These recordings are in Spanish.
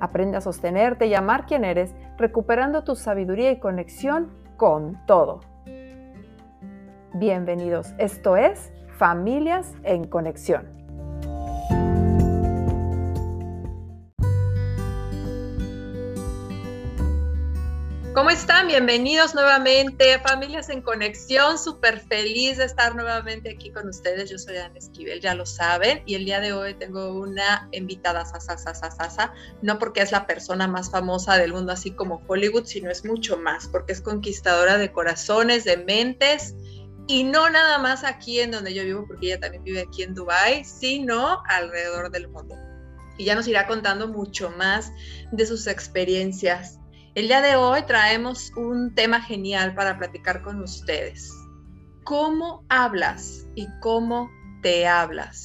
Aprende a sostenerte y amar quien eres, recuperando tu sabiduría y conexión con todo. Bienvenidos, esto es Familias en Conexión. ¿Cómo están? Bienvenidos nuevamente, familias en conexión. Súper feliz de estar nuevamente aquí con ustedes. Yo soy Ana Esquivel, ya lo saben. Y el día de hoy tengo una invitada, sasa, no porque es la persona más famosa del mundo, así como Hollywood, sino es mucho más, porque es conquistadora de corazones, de mentes. Y no nada más aquí en donde yo vivo, porque ella también vive aquí en Dubai, sino alrededor del mundo. Y ya nos irá contando mucho más de sus experiencias el día de hoy traemos un tema genial para platicar con ustedes. ¿Cómo hablas y cómo te hablas?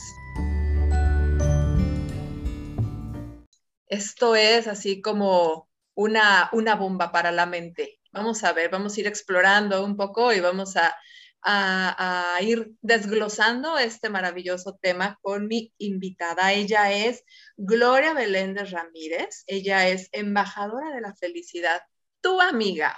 Esto es así como una, una bomba para la mente. Vamos a ver, vamos a ir explorando un poco y vamos a a, ir desglosando este maravilloso tema con mi invitada. Ella es Gloria Beléndez Ramírez. Ella es embajadora de la felicidad, tu amiga.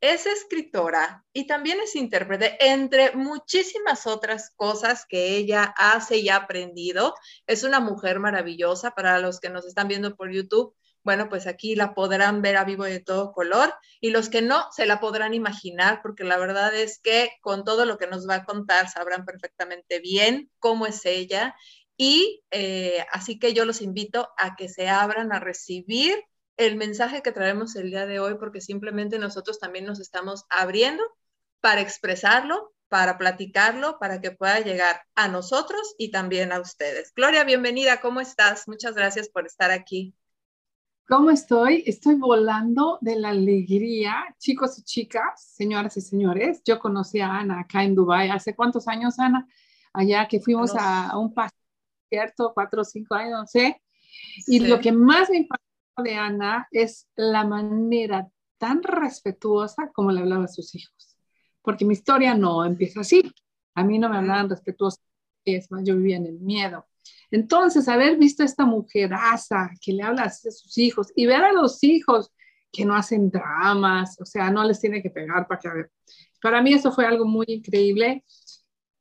Es escritora y también es intérprete, entre muchísimas otras cosas que ella hace y ha aprendido. Es una mujer maravillosa para los que nos están viendo por YouTube bueno, pues aquí la podrán ver a vivo de todo color y los que no se la podrán imaginar porque la verdad es que con todo lo que nos va a contar sabrán perfectamente bien cómo es ella y eh, así que yo los invito a que se abran a recibir el mensaje que traemos el día de hoy porque simplemente nosotros también nos estamos abriendo para expresarlo, para platicarlo, para que pueda llegar a nosotros y también a ustedes. Gloria, bienvenida, ¿cómo estás? Muchas gracias por estar aquí. ¿Cómo estoy? Estoy volando de la alegría, chicos y chicas, señoras y señores. Yo conocí a Ana acá en Dubái. ¿Hace cuántos años, Ana? Allá que fuimos a, un paseo, ¿cierto? Cuatro o cinco años, no sé. Y lo que más me impactó de Ana es la manera tan respetuosa como le hablaba a sus hijos. Porque mi historia no empieza así. A mí no me hablaban respetuosa. Es más, yo vivía en el miedo entonces, haber visto a esta mujeraza que le habla a sus hijos y ver a los hijos que no hacen dramas, o sea, no les tiene que pegar para que ver. Para mí eso fue algo muy increíble.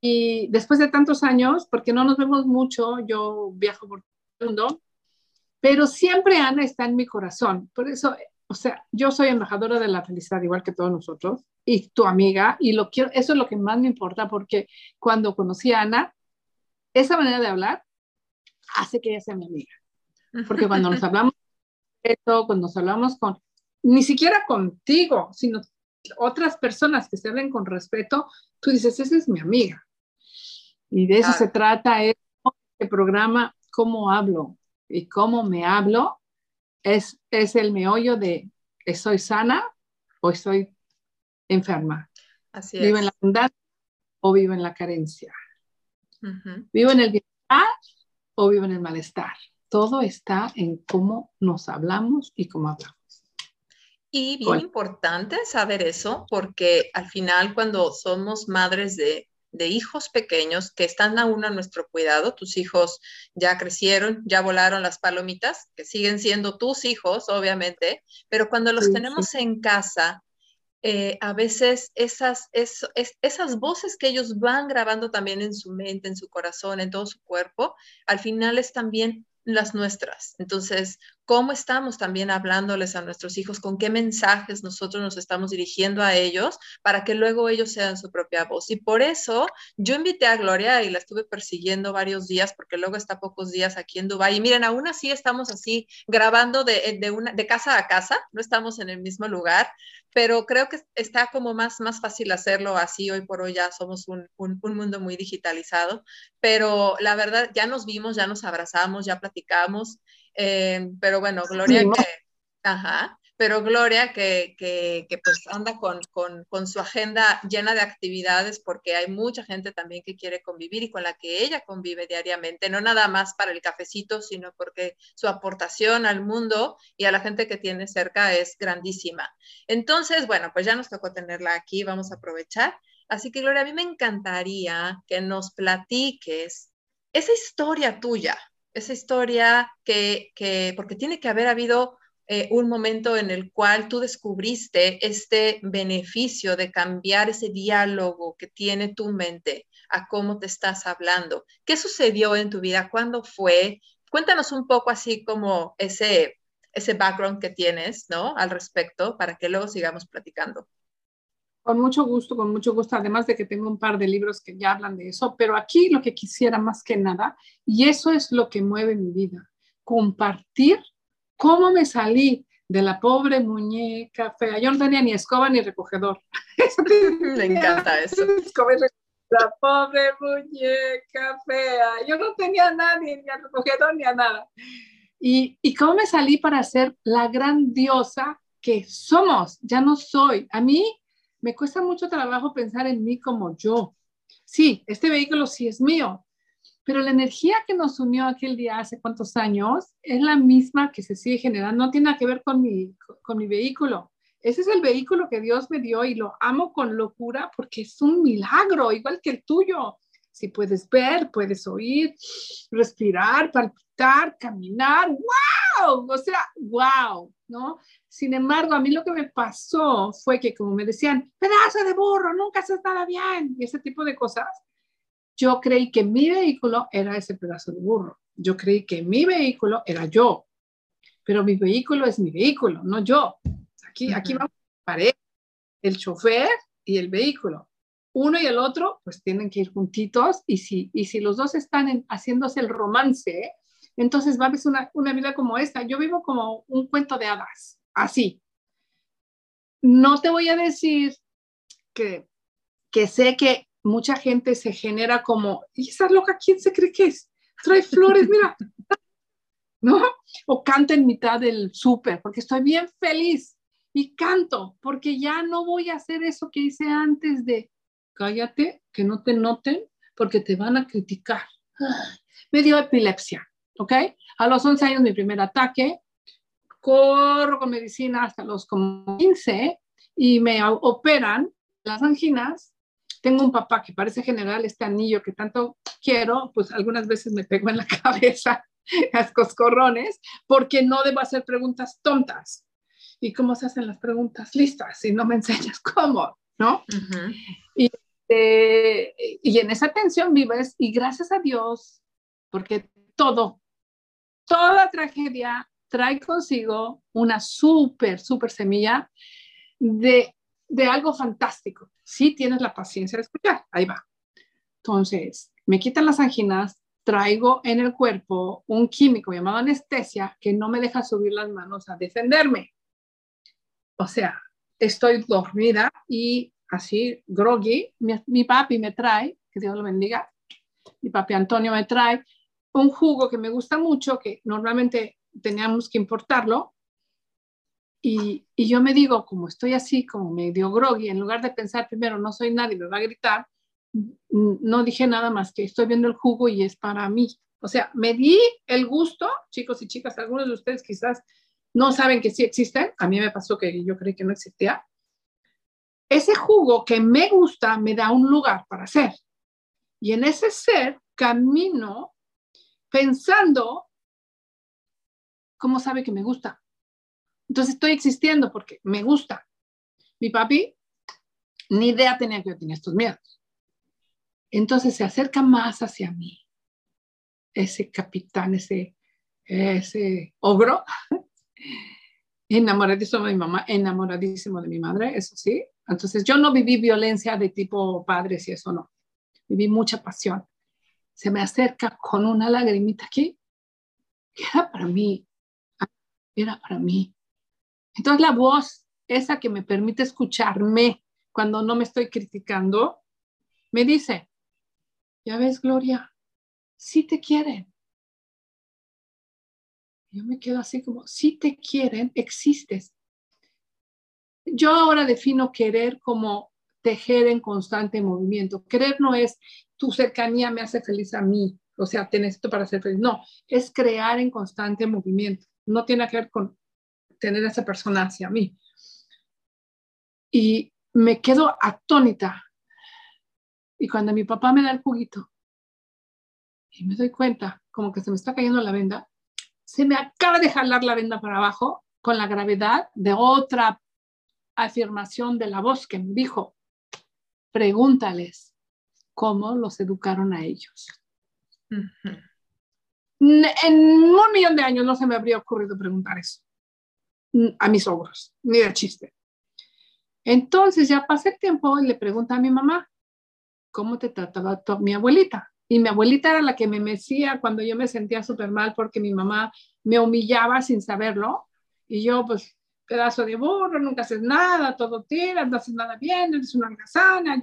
Y después de tantos años, porque no nos vemos mucho, yo viajo por el mundo, pero siempre Ana está en mi corazón. Por eso, o sea, yo soy embajadora de la felicidad, igual que todos nosotros, y tu amiga, y lo quiero, eso es lo que más me importa, porque cuando conocí a Ana, esa manera de hablar hace que ella sea mi amiga. Porque cuando nos hablamos, cuando nos hablamos con, ni siquiera contigo, sino otras personas que se hablen con respeto, tú dices, esa es mi amiga. Y de eso se trata este programa, cómo hablo y cómo me hablo, es, es el meollo de ¿estoy sana o estoy enferma? Así ¿Vivo en la abundancia o vivo en la carencia? ¿Vivo en el bienestar o vivo en el malestar. Todo está en cómo nos hablamos y cómo hablamos. Y bien importante saber eso, porque al final cuando somos madres de, de hijos pequeños que están aún a nuestro cuidado, tus hijos ya crecieron, ya volaron las palomitas, que siguen siendo tus hijos, obviamente, pero cuando los tenemos en casa, eh, a veces esas, esas voces que ellos van grabando también en su mente, en su corazón, en todo su cuerpo, al final es también las nuestras. Entonces, ¿cómo estamos también hablándoles a nuestros hijos? ¿Con qué mensajes nosotros nos estamos dirigiendo a ellos para que luego ellos sean su propia voz? Y por eso yo invité a Gloria y la estuve persiguiendo varios días porque luego está pocos días aquí en Dubái. Y miren, aún así estamos así grabando de, de, una, de casa a casa, no estamos en el mismo lugar, pero creo que está como más, más fácil hacerlo así. Hoy por hoy ya somos un, un, un mundo muy digitalizado, pero la verdad ya nos vimos, ya nos abrazamos, ya platicamos. Eh, pero bueno, Gloria, que, ajá, pero Gloria, que, que, pues anda con, con, con, su agenda llena de actividades, porque hay mucha gente también que quiere convivir y con la que ella convive diariamente, no nada más para el cafecito, sino porque su aportación al mundo y a la gente que tiene cerca es grandísima. Entonces, bueno, pues ya nos tocó tenerla aquí, vamos a aprovechar. Así que, Gloria, a mí me encantaría que nos platiques esa historia tuya, esa historia que, que porque tiene que haber habido eh, un momento en el cual tú descubriste este beneficio de cambiar ese diálogo que tiene tu mente a cómo te estás hablando. ¿Qué sucedió en tu vida? ¿Cuándo fue? Cuéntanos un poco así como ese, ese background que tienes, ¿no? Al respecto, para que luego sigamos platicando. Con mucho gusto, con mucho gusto, además de que tengo un par de libros que ya hablan de eso, pero aquí lo que quisiera más que nada, y eso es lo que mueve mi vida, compartir ¿Cómo me salí de la pobre muñeca fea? Yo no tenía ni escoba ni recogedor. me encanta eso. La pobre muñeca fea. Yo no tenía a nadie, ni a recogedor, ni a nada. Y, y cómo me salí para ser la grandiosa que somos. Ya no soy. A mí me cuesta mucho trabajo pensar en mí como yo. Sí, este vehículo sí es mío, pero la energía que nos unió aquel día hace cuántos años es la misma que se sigue generando, no tiene nada que ver con mi, con mi vehículo. Ese es el vehículo que Dios me dio y lo amo con locura porque es un milagro, igual que el tuyo. Si puedes ver, puedes oír, respirar, palpitar, caminar, wow, o sea, wow, ¿no? Sin embargo, a mí lo que me pasó fue que como me decían, pedazo de burro, nunca haces nada bien, y ese tipo de cosas, yo creí que mi vehículo era ese pedazo de burro. Yo creí que mi vehículo era yo. Pero mi vehículo es mi vehículo, no yo. Aquí, aquí vamos a pared, el chofer y el vehículo. Uno y el otro, pues tienen que ir juntitos y si, y si los dos están haciéndose el romance, entonces va a una, una vida como esta. Yo vivo como un cuento de hadas, así. No te voy a decir que, que sé que mucha gente se genera como, ¿y esa loca quién se cree que es? Trae flores, mira, ¿no? O canta en mitad del súper, porque estoy bien feliz y canto, porque ya no voy a hacer eso que hice antes de, cállate, que no te noten, porque te van a criticar. Me dio epilepsia, ¿ok? A los 11 años mi primer ataque, corro con medicina hasta los 15 y me operan las anginas tengo un papá que parece general, este anillo que tanto quiero, pues algunas veces me pego en la cabeza, las coscorrones, porque no debo hacer preguntas tontas. ¿Y cómo se hacen las preguntas listas si no me enseñas cómo? ¿No? y, eh, y en esa tensión vives y gracias a Dios, porque todo, toda tragedia trae consigo una súper, súper semilla de, de algo fantástico si tienes la paciencia de escuchar, ahí va. Entonces, me quitan las anginas, traigo en el cuerpo un químico llamado anestesia que no me deja subir las manos a defenderme. O sea, estoy dormida y así, groggy, mi, papi me trae, que Dios lo bendiga, mi papi Antonio me trae un jugo que me gusta mucho, que normalmente teníamos que importarlo, y, yo me digo, como estoy así, como medio groggy, en lugar de pensar primero, no soy nadie, me va a gritar, no dije nada más que estoy viendo el jugo y es para mí. O sea, me di el gusto, chicos y chicas, algunos de ustedes quizás no saben que sí existen, a mí me pasó que yo creí que no existía. Ese jugo que me gusta me da un lugar para ser. Y en ese ser camino pensando cómo sabe que me gusta. Entonces estoy existiendo porque me gusta. Mi papi ni idea tenía que yo tenía estos miedos. Entonces se acerca más hacia mí. Ese capitán, ese, ese ogro, enamoradísimo de mi mamá, enamoradísimo de mi madre, eso sí. Entonces yo no viví violencia de tipo padres y eso no. Viví mucha pasión. Se me acerca con una lagrimita aquí, que era para mí, era para mí. Entonces la voz, esa que me permite escucharme cuando no me estoy criticando, me dice, ya ves, Gloria, sí te quieren. Yo me quedo así como, si te quieren, existes. yo ahora defino querer como tejer en constante movimiento. Querer no es tu cercanía me hace feliz a mí, o sea, tienes esto para ser feliz. No, es crear en constante movimiento. No tiene que ver con tener a esa persona hacia mí. Y me quedo atónita. Y cuando mi papá me da el juguito y me doy cuenta como que se me está cayendo la venda, se me acaba de jalar la venda para abajo con la gravedad de otra afirmación de la voz que me dijo, pregúntales cómo los educaron a ellos. En un millón de años no se me habría ocurrido preguntar eso a mis ogros, ni de chiste. Entonces ya pasé el tiempo y le pregunta a mi mamá, ¿cómo te trataba mi abuelita? Y mi abuelita era la que me mecía cuando yo me sentía súper mal porque mi mamá me humillaba sin saberlo. Y yo, pues, pedazo de burro, nunca haces nada, todo tiras, no haces nada bien, eres una algazana,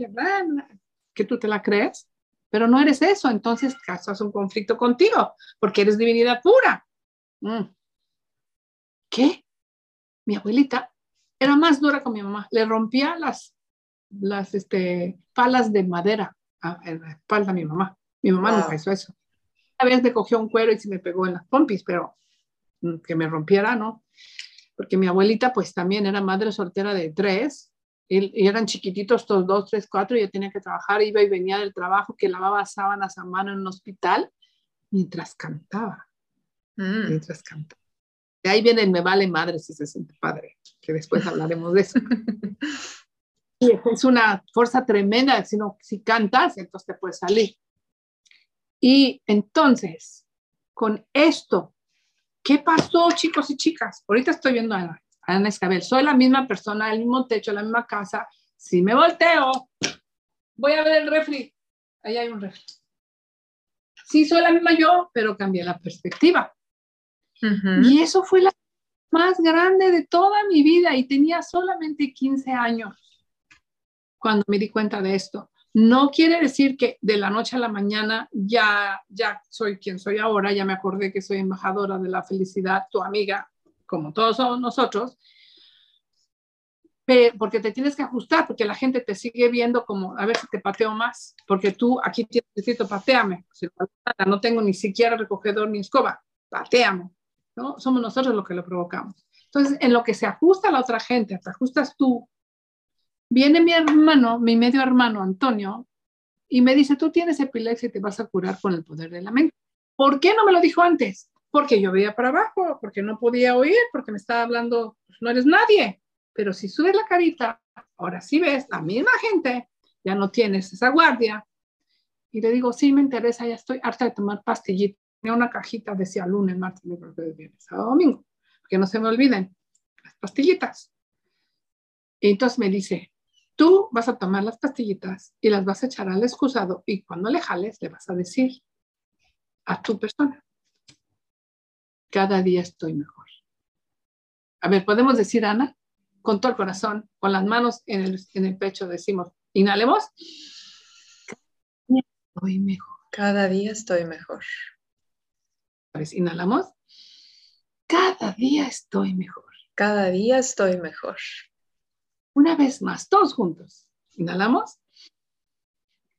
que tú te la crees, pero no eres eso, entonces causas un conflicto contigo, porque eres divinidad pura. Mm. ¿Qué? Mi abuelita era más dura con mi mamá, le rompía las, las este, palas de madera en la espalda a mi mamá. Mi mamá nunca hizo eso. Una vez me cogió un cuero y se me pegó en las pompis, pero mm, que me rompiera, ¿no? porque mi abuelita pues también era madre soltera de tres, y, eran chiquititos todos, dos, tres, cuatro, y yo tenía que trabajar, iba y venía del trabajo, que lavaba sábanas a mano en un hospital, mientras cantaba, mm. mientras cantaba. De ahí viene el me vale madre si se siente padre, que después hablaremos de eso. y es una fuerza tremenda, si, no, si cantas, entonces te puedes salir. Y entonces, con esto ¿Qué pasó, chicos y chicas? Ahorita estoy viendo a Ana Escabel. Soy la misma persona, el mismo techo, la misma casa. Si me volteo, voy a ver el refri. Ahí hay un refri. Sí, soy la misma yo, pero cambié la perspectiva. Y eso fue la más grande de toda mi vida y tenía solamente 15 años cuando me di cuenta de esto. No quiere decir que de la noche a la mañana ya, ya soy quien soy ahora, ya me acordé que soy embajadora de la felicidad, tu amiga, como todos somos nosotros, porque te tienes que ajustar, porque la gente te sigue viendo como, a ver si te pateo más, porque tú aquí tienes escrito, pateame, no tengo ni siquiera recogedor ni escoba, pateame, ¿no? Somos nosotros los que lo provocamos. Entonces, en lo que se ajusta la otra gente, te ajustas tú, Viene mi hermano, mi medio hermano Antonio, y me dice, tú tienes epilepsia y te vas a curar con el poder de la mente. ¿Por qué no me lo dijo antes? Porque yo veía para abajo, porque no podía oír, porque me estaba hablando, pues, no eres nadie. Pero si subes la carita, ahora sí ves la misma gente, ya no tienes esa guardia. Y le digo, sí, me interesa, ya estoy harta de tomar pastillitas. Tenía una cajita, decía lunes, martes, miércoles, viernes, sábado, domingo, que no se me olviden, las pastillitas. Y entonces me dice, Tú vas a tomar las pastillitas y las vas a echar al excusado y cuando le jales le vas a decir a tu persona, cada día estoy mejor. A ver, podemos decir, Ana, con todo el corazón, con las manos en el, en el pecho, decimos, inhalemos. Estoy mejor. Cada día estoy mejor. Inhalamos. Cada día estoy mejor. Cada día estoy mejor. Una vez más, todos juntos. Inhalamos.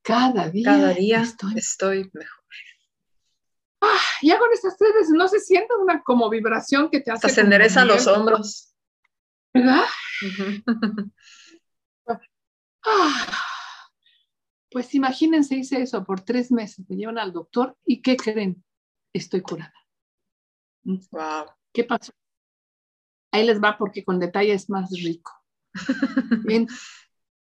Cada día, Cada día estoy, mejor. Ya con estas tres veces no se siente una como vibración que te hace. Se enderezan los hombros. ¿Verdad? Ah, pues imagínense, hice eso por tres meses. Me llevan al doctor y ¿qué creen? Estoy curada. Wow. ¿Qué pasó? Ahí les va porque con detalle es más rico. Bien,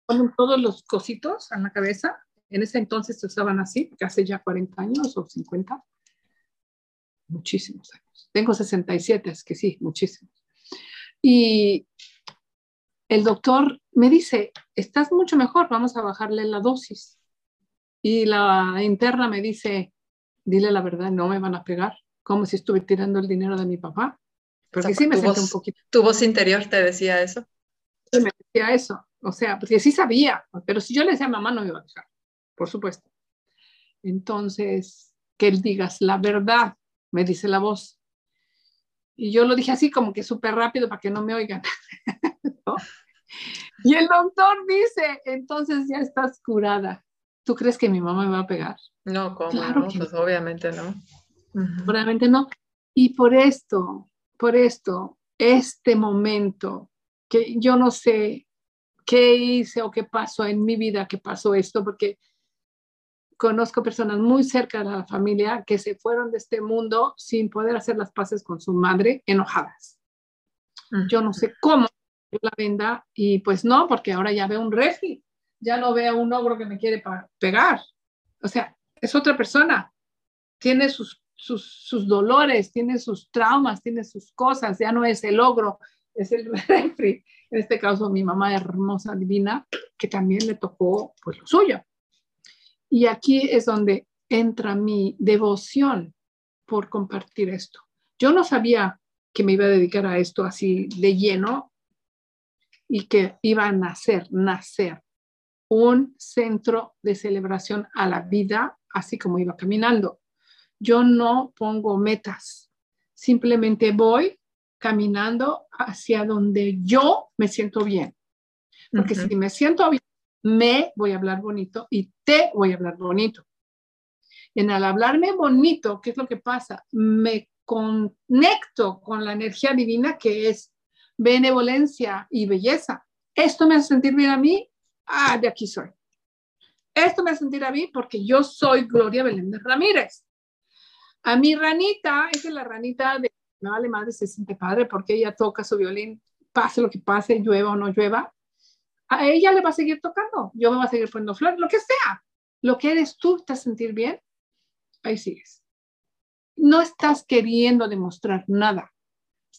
ponen todos los cositos en la cabeza. En ese entonces se usaban así, porque hace ya 40 años o 50. Muchísimos años. Tengo 67, es que sí, muchísimos. Y el doctor me dice, estás mucho mejor, vamos a bajarle la dosis. Y la interna me dice, dile la verdad, no me van a pegar, como si estuve tirando el dinero de mi papá. Porque sí me un poquito. ¿Tu voz interior te decía eso? me decía eso. O sea, porque sí sabía, pero si yo le decía a mamá no me iba a dejar, por supuesto. Entonces, que él digas la verdad, me dice la voz. Y yo lo dije así como que súper rápido para que no me oigan. Y el doctor dice, entonces ya estás curada. ¿Tú crees que mi mamá me va a pegar? No, ¿cómo? Claro Pues obviamente no. Obviamente no. Y por esto, por esto, este momento, que yo no sé qué hice o qué pasó en mi vida, que pasó esto, porque conozco personas muy cerca de la familia que se fueron de este mundo sin poder hacer las paces con su madre, enojadas. Yo no sé cómo la venda y pues no, porque ahora ya veo un refri, ya no veo un ogro que me quiere pegar. O sea, es otra persona, tiene sus, sus, sus dolores, tiene sus traumas, tiene sus cosas, ya no es el ogro, es el refri. En este caso, mi mamá hermosa, divina, que también le tocó pues lo suyo. Y aquí es donde entra mi devoción por compartir esto. Yo no sabía que me iba a dedicar a esto así de lleno y que iba a nacer, nacer un centro de celebración a la vida, así como iba caminando. Yo no pongo metas, simplemente voy caminando hacia donde yo me siento bien. Porque si me siento bien, me voy a hablar bonito y te voy a hablar bonito. Y en al hablarme bonito, ¿qué es lo que pasa? Me conecto con la energía divina que es benevolencia y belleza. Esto me hace sentir bien a mí, ah, de aquí soy. Esto me hace sentir a mí porque yo soy Gloria Belén de Ramírez. A mi ranita, es la ranita de, me vale madre, se siente padre porque ella toca su violín, pase lo que pase, llueva o no llueva. A ella le va a seguir tocando, yo me voy a seguir poniendo flores, lo que sea. Lo que eres tú, te sentir bien, ahí sigues. No estás queriendo demostrar nada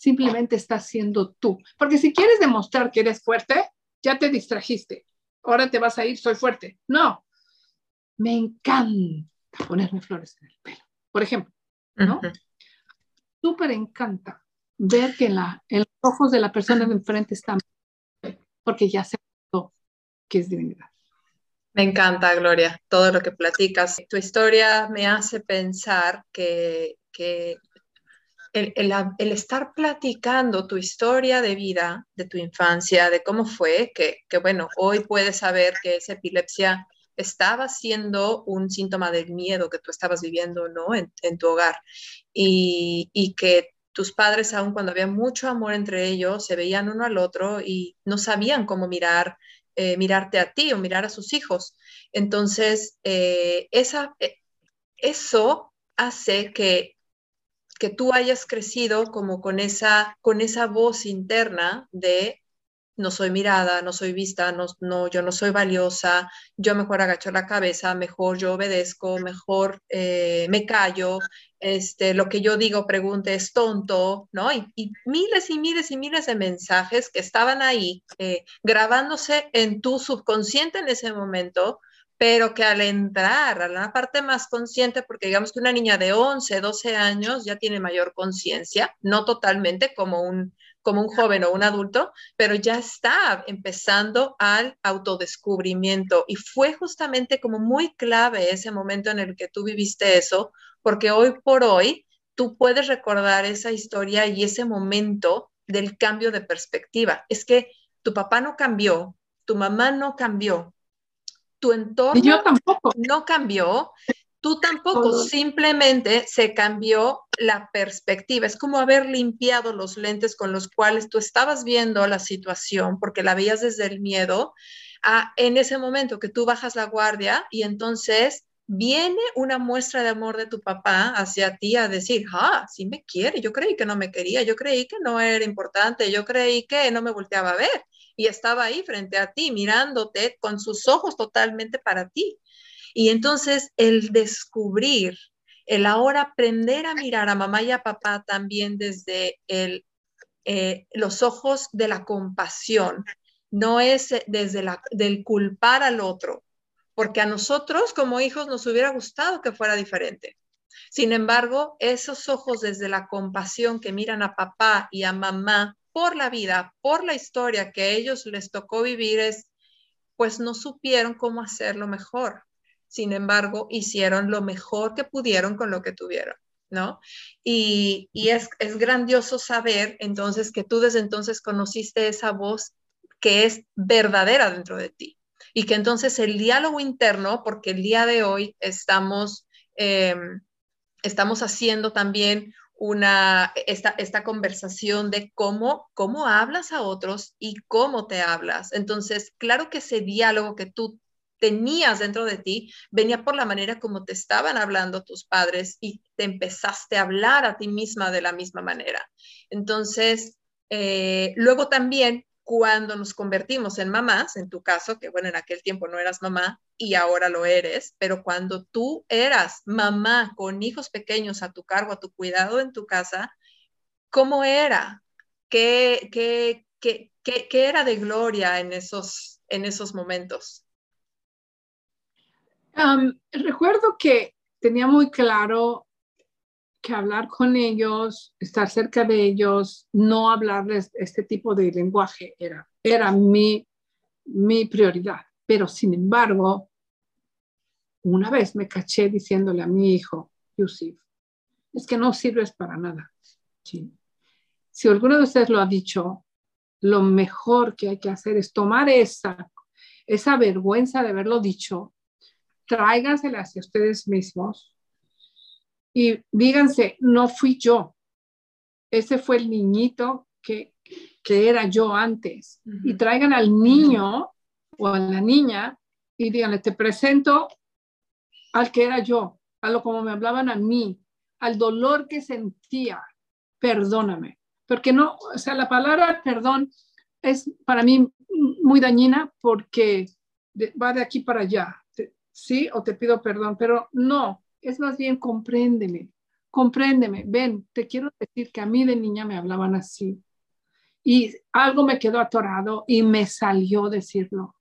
simplemente estás siendo tú. Porque si quieres demostrar que eres fuerte, ya te distrajiste. Ahora te vas a ir, soy fuerte. No, me encanta ponerme flores en el pelo, por ejemplo, ¿no? Súper encanta ver que en, la, en los ojos de la persona de enfrente están, porque ya se que es divinidad. Me encanta, Gloria, todo lo que platicas. Tu historia me hace pensar que, que el, estar platicando tu historia de vida, de tu infancia, de cómo fue, que, bueno, hoy puedes saber que esa epilepsia estaba siendo un síntoma del miedo que tú estabas viviendo, ¿no? En, tu hogar. Y, que tus padres, aun cuando había mucho amor entre ellos, se veían uno al otro y no sabían cómo mirar, eh, mirarte a ti o mirar a sus hijos. Entonces, eh, esa, eh, eso hace que que tú hayas crecido como con esa, con esa voz interna de no soy mirada, no soy vista, no, no, yo no soy valiosa, yo mejor agacho la cabeza, mejor yo obedezco, mejor me callo, este, lo que yo digo, pregunte, es tonto, ¿no? Y, miles y miles y miles de mensajes que estaban ahí eh, grabándose en tu subconsciente en ese momento, pero que al entrar a la parte más consciente, porque digamos que una niña de 11, 12 años ya tiene mayor conciencia, no totalmente como un, como un joven o un adulto, pero ya está empezando al autodescubrimiento. Y fue justamente como muy clave ese momento en el que tú viviste eso, porque hoy por hoy tú puedes recordar esa historia y ese momento del cambio de perspectiva. Es que tu papá no cambió, tu mamá no cambió, tu entorno yo tampoco. no cambió, tú tampoco, simplemente se cambió la perspectiva. Es como haber limpiado los lentes con los cuales tú estabas viendo la situación, porque la veías desde el miedo, a en ese momento que tú bajas la guardia y entonces viene una muestra de amor de tu papá hacia ti a decir, ah, sí me quiere, yo creí que no me quería, yo creí que no era importante, yo creí que no me volteaba a ver y estaba ahí frente a ti, mirándote con sus ojos totalmente para ti. Y entonces el descubrir, el ahora aprender a mirar a mamá y a papá también desde el, eh, los ojos de la compasión, no es desde la, del culpar al otro, porque a nosotros como hijos nos hubiera gustado que fuera diferente. Sin embargo, esos ojos desde la compasión que miran a papá y a mamá por la vida, por la historia que a ellos les tocó vivir, es, pues no supieron cómo hacerlo mejor. Sin embargo, hicieron lo mejor que pudieron con lo que tuvieron, ¿no? Y, es, es grandioso saber entonces que tú desde entonces conociste esa voz que es verdadera dentro de ti. Y que entonces el diálogo interno, porque el día de hoy estamos, em, estamos haciendo también una, esta, esta conversación de cómo, cómo hablas a otros y cómo te hablas. Entonces, claro que ese diálogo que tú tenías dentro de ti venía por la manera como te estaban hablando tus padres y te empezaste a hablar a ti misma de la misma manera. Entonces, eh, luego también cuando nos convertimos en mamás, en tu caso, que bueno, en aquel tiempo no eras mamá y ahora lo eres, pero cuando tú eras mamá con hijos pequeños a tu cargo, a tu cuidado en tu casa, ¿cómo era? ¿Qué, qué, qué, qué era de gloria en esos, en esos momentos? recuerdo que tenía muy claro que hablar con ellos, estar cerca de ellos, no hablarles este tipo de lenguaje era, era mi, mi prioridad. Pero sin embargo, una vez me caché diciéndole a mi hijo, Yusuf, es que no sirves para nada. Si alguno de ustedes lo ha dicho, lo mejor que hay que hacer es tomar esa, esa vergüenza de haberlo dicho tráigansela hacia ustedes mismos y díganse, no fui yo, ese fue el niñito que, que era yo antes. Y traigan al niño o a la niña y díganle, te presento al que era yo, a lo como me hablaban a mí, al dolor que sentía, perdóname. Porque no, o sea, la palabra perdón es para mí muy dañina porque va de aquí para allá sí, o te pido perdón, pero no, es más bien compréndeme, compréndeme, ven, te quiero decir que a mí de niña me hablaban así. Y algo me quedó atorado y me salió decirlo.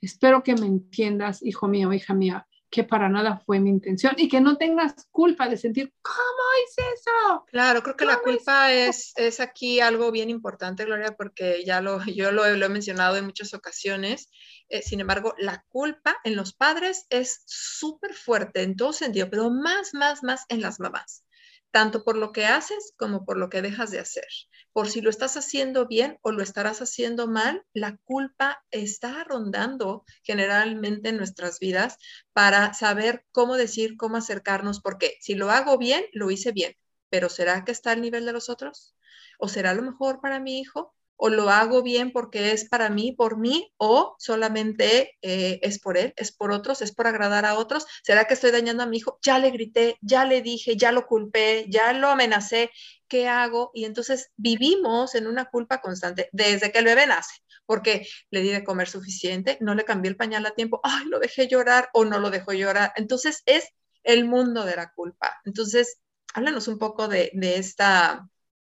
Espero que me entiendas, hijo mío, hija mía, que para nada fue mi intención y que no tengas culpa de sentir, ¿cómo hice eso? Claro, creo que la culpa es, es aquí algo bien importante, Gloria, porque ya lo, yo lo, lo he mencionado en muchas ocasiones. Eh, sin embargo, la culpa en los padres es súper fuerte en todo sentido, pero más, más, más en las mamás, tanto por lo que haces como por lo que dejas de hacer. Por si lo estás haciendo bien o lo estarás haciendo mal, la culpa está rondando generalmente en nuestras vidas para saber cómo decir, cómo acercarnos, porque si lo hago bien, lo hice bien, pero ¿será que está al nivel de los otros? ¿O será lo mejor para mi hijo? O lo hago bien porque es para mí, por mí, o solamente eh, es por él, es por otros, es por agradar a otros. ¿Será que estoy dañando a mi hijo? Ya le grité, ya le dije, ya lo culpé, ya lo amenacé, ¿qué hago? Y entonces vivimos en una culpa constante desde que el bebé nace, porque le di de comer suficiente, no le cambié el pañal a tiempo, ay, lo dejé llorar o no lo dejó llorar. Entonces es el mundo de la culpa. Entonces, háblanos un poco de, de esta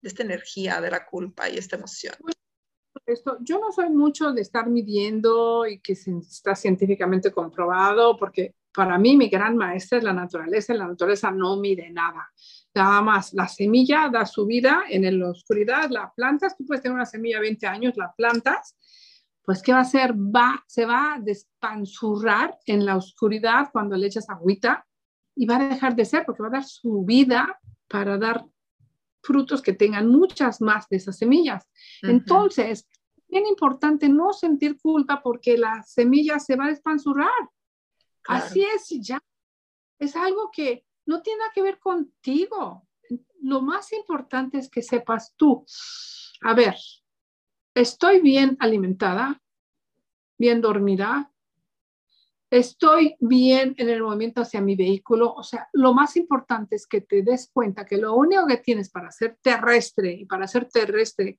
de esta energía de la culpa y esta emoción? Esto, yo no soy mucho de estar midiendo y que está científicamente comprobado, porque para mí mi gran maestra es la naturaleza, la naturaleza no mide nada. Nada más, la semilla da su vida en la oscuridad, la plantas, tú puedes tener una semilla 20 años, la plantas, pues ¿qué va a hacer? Va, se va a despanzurrar en la oscuridad cuando le echas agüita y va a dejar de ser porque va a dar su vida para dar frutos que tengan muchas más de esas semillas. Entonces, bien importante no sentir culpa porque la semilla se va a despanzurrar. Así es, ya. Es algo que no tiene que ver contigo. Lo más importante es que sepas tú, a ver, estoy bien alimentada, bien dormida, estoy bien en el movimiento hacia mi vehículo. O sea, lo más importante es que te des cuenta que lo único que tienes para ser terrestre y para ser terrestre,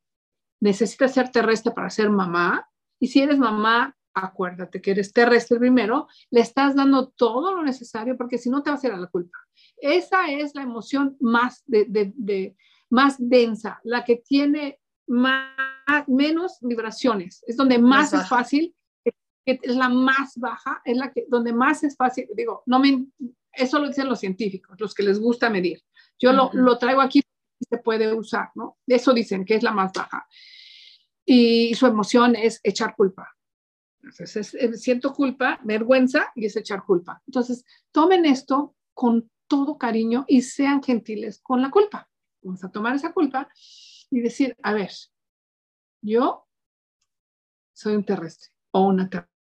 necesitas ser terrestre para ser mamá. Y si eres mamá, acuérdate que eres terrestre primero, le estás dando todo lo necesario porque si no te va a hacer a la culpa. Esa es la emoción más, de, más densa, la que tiene más, menos vibraciones. Es donde más, más es fácil que es la más baja, es la que, donde más es fácil, digo, no me, eso lo dicen los científicos, los que les gusta medir. Yo lo, lo, traigo aquí y se puede usar, ¿no? Eso dicen que es la más baja. Y su emoción es echar culpa. Entonces, siento culpa, vergüenza y es echar culpa. Entonces, tomen esto con todo cariño y sean gentiles con la culpa. Vamos a tomar esa culpa y decir, a ver, yo soy un terrestre o una terrestre.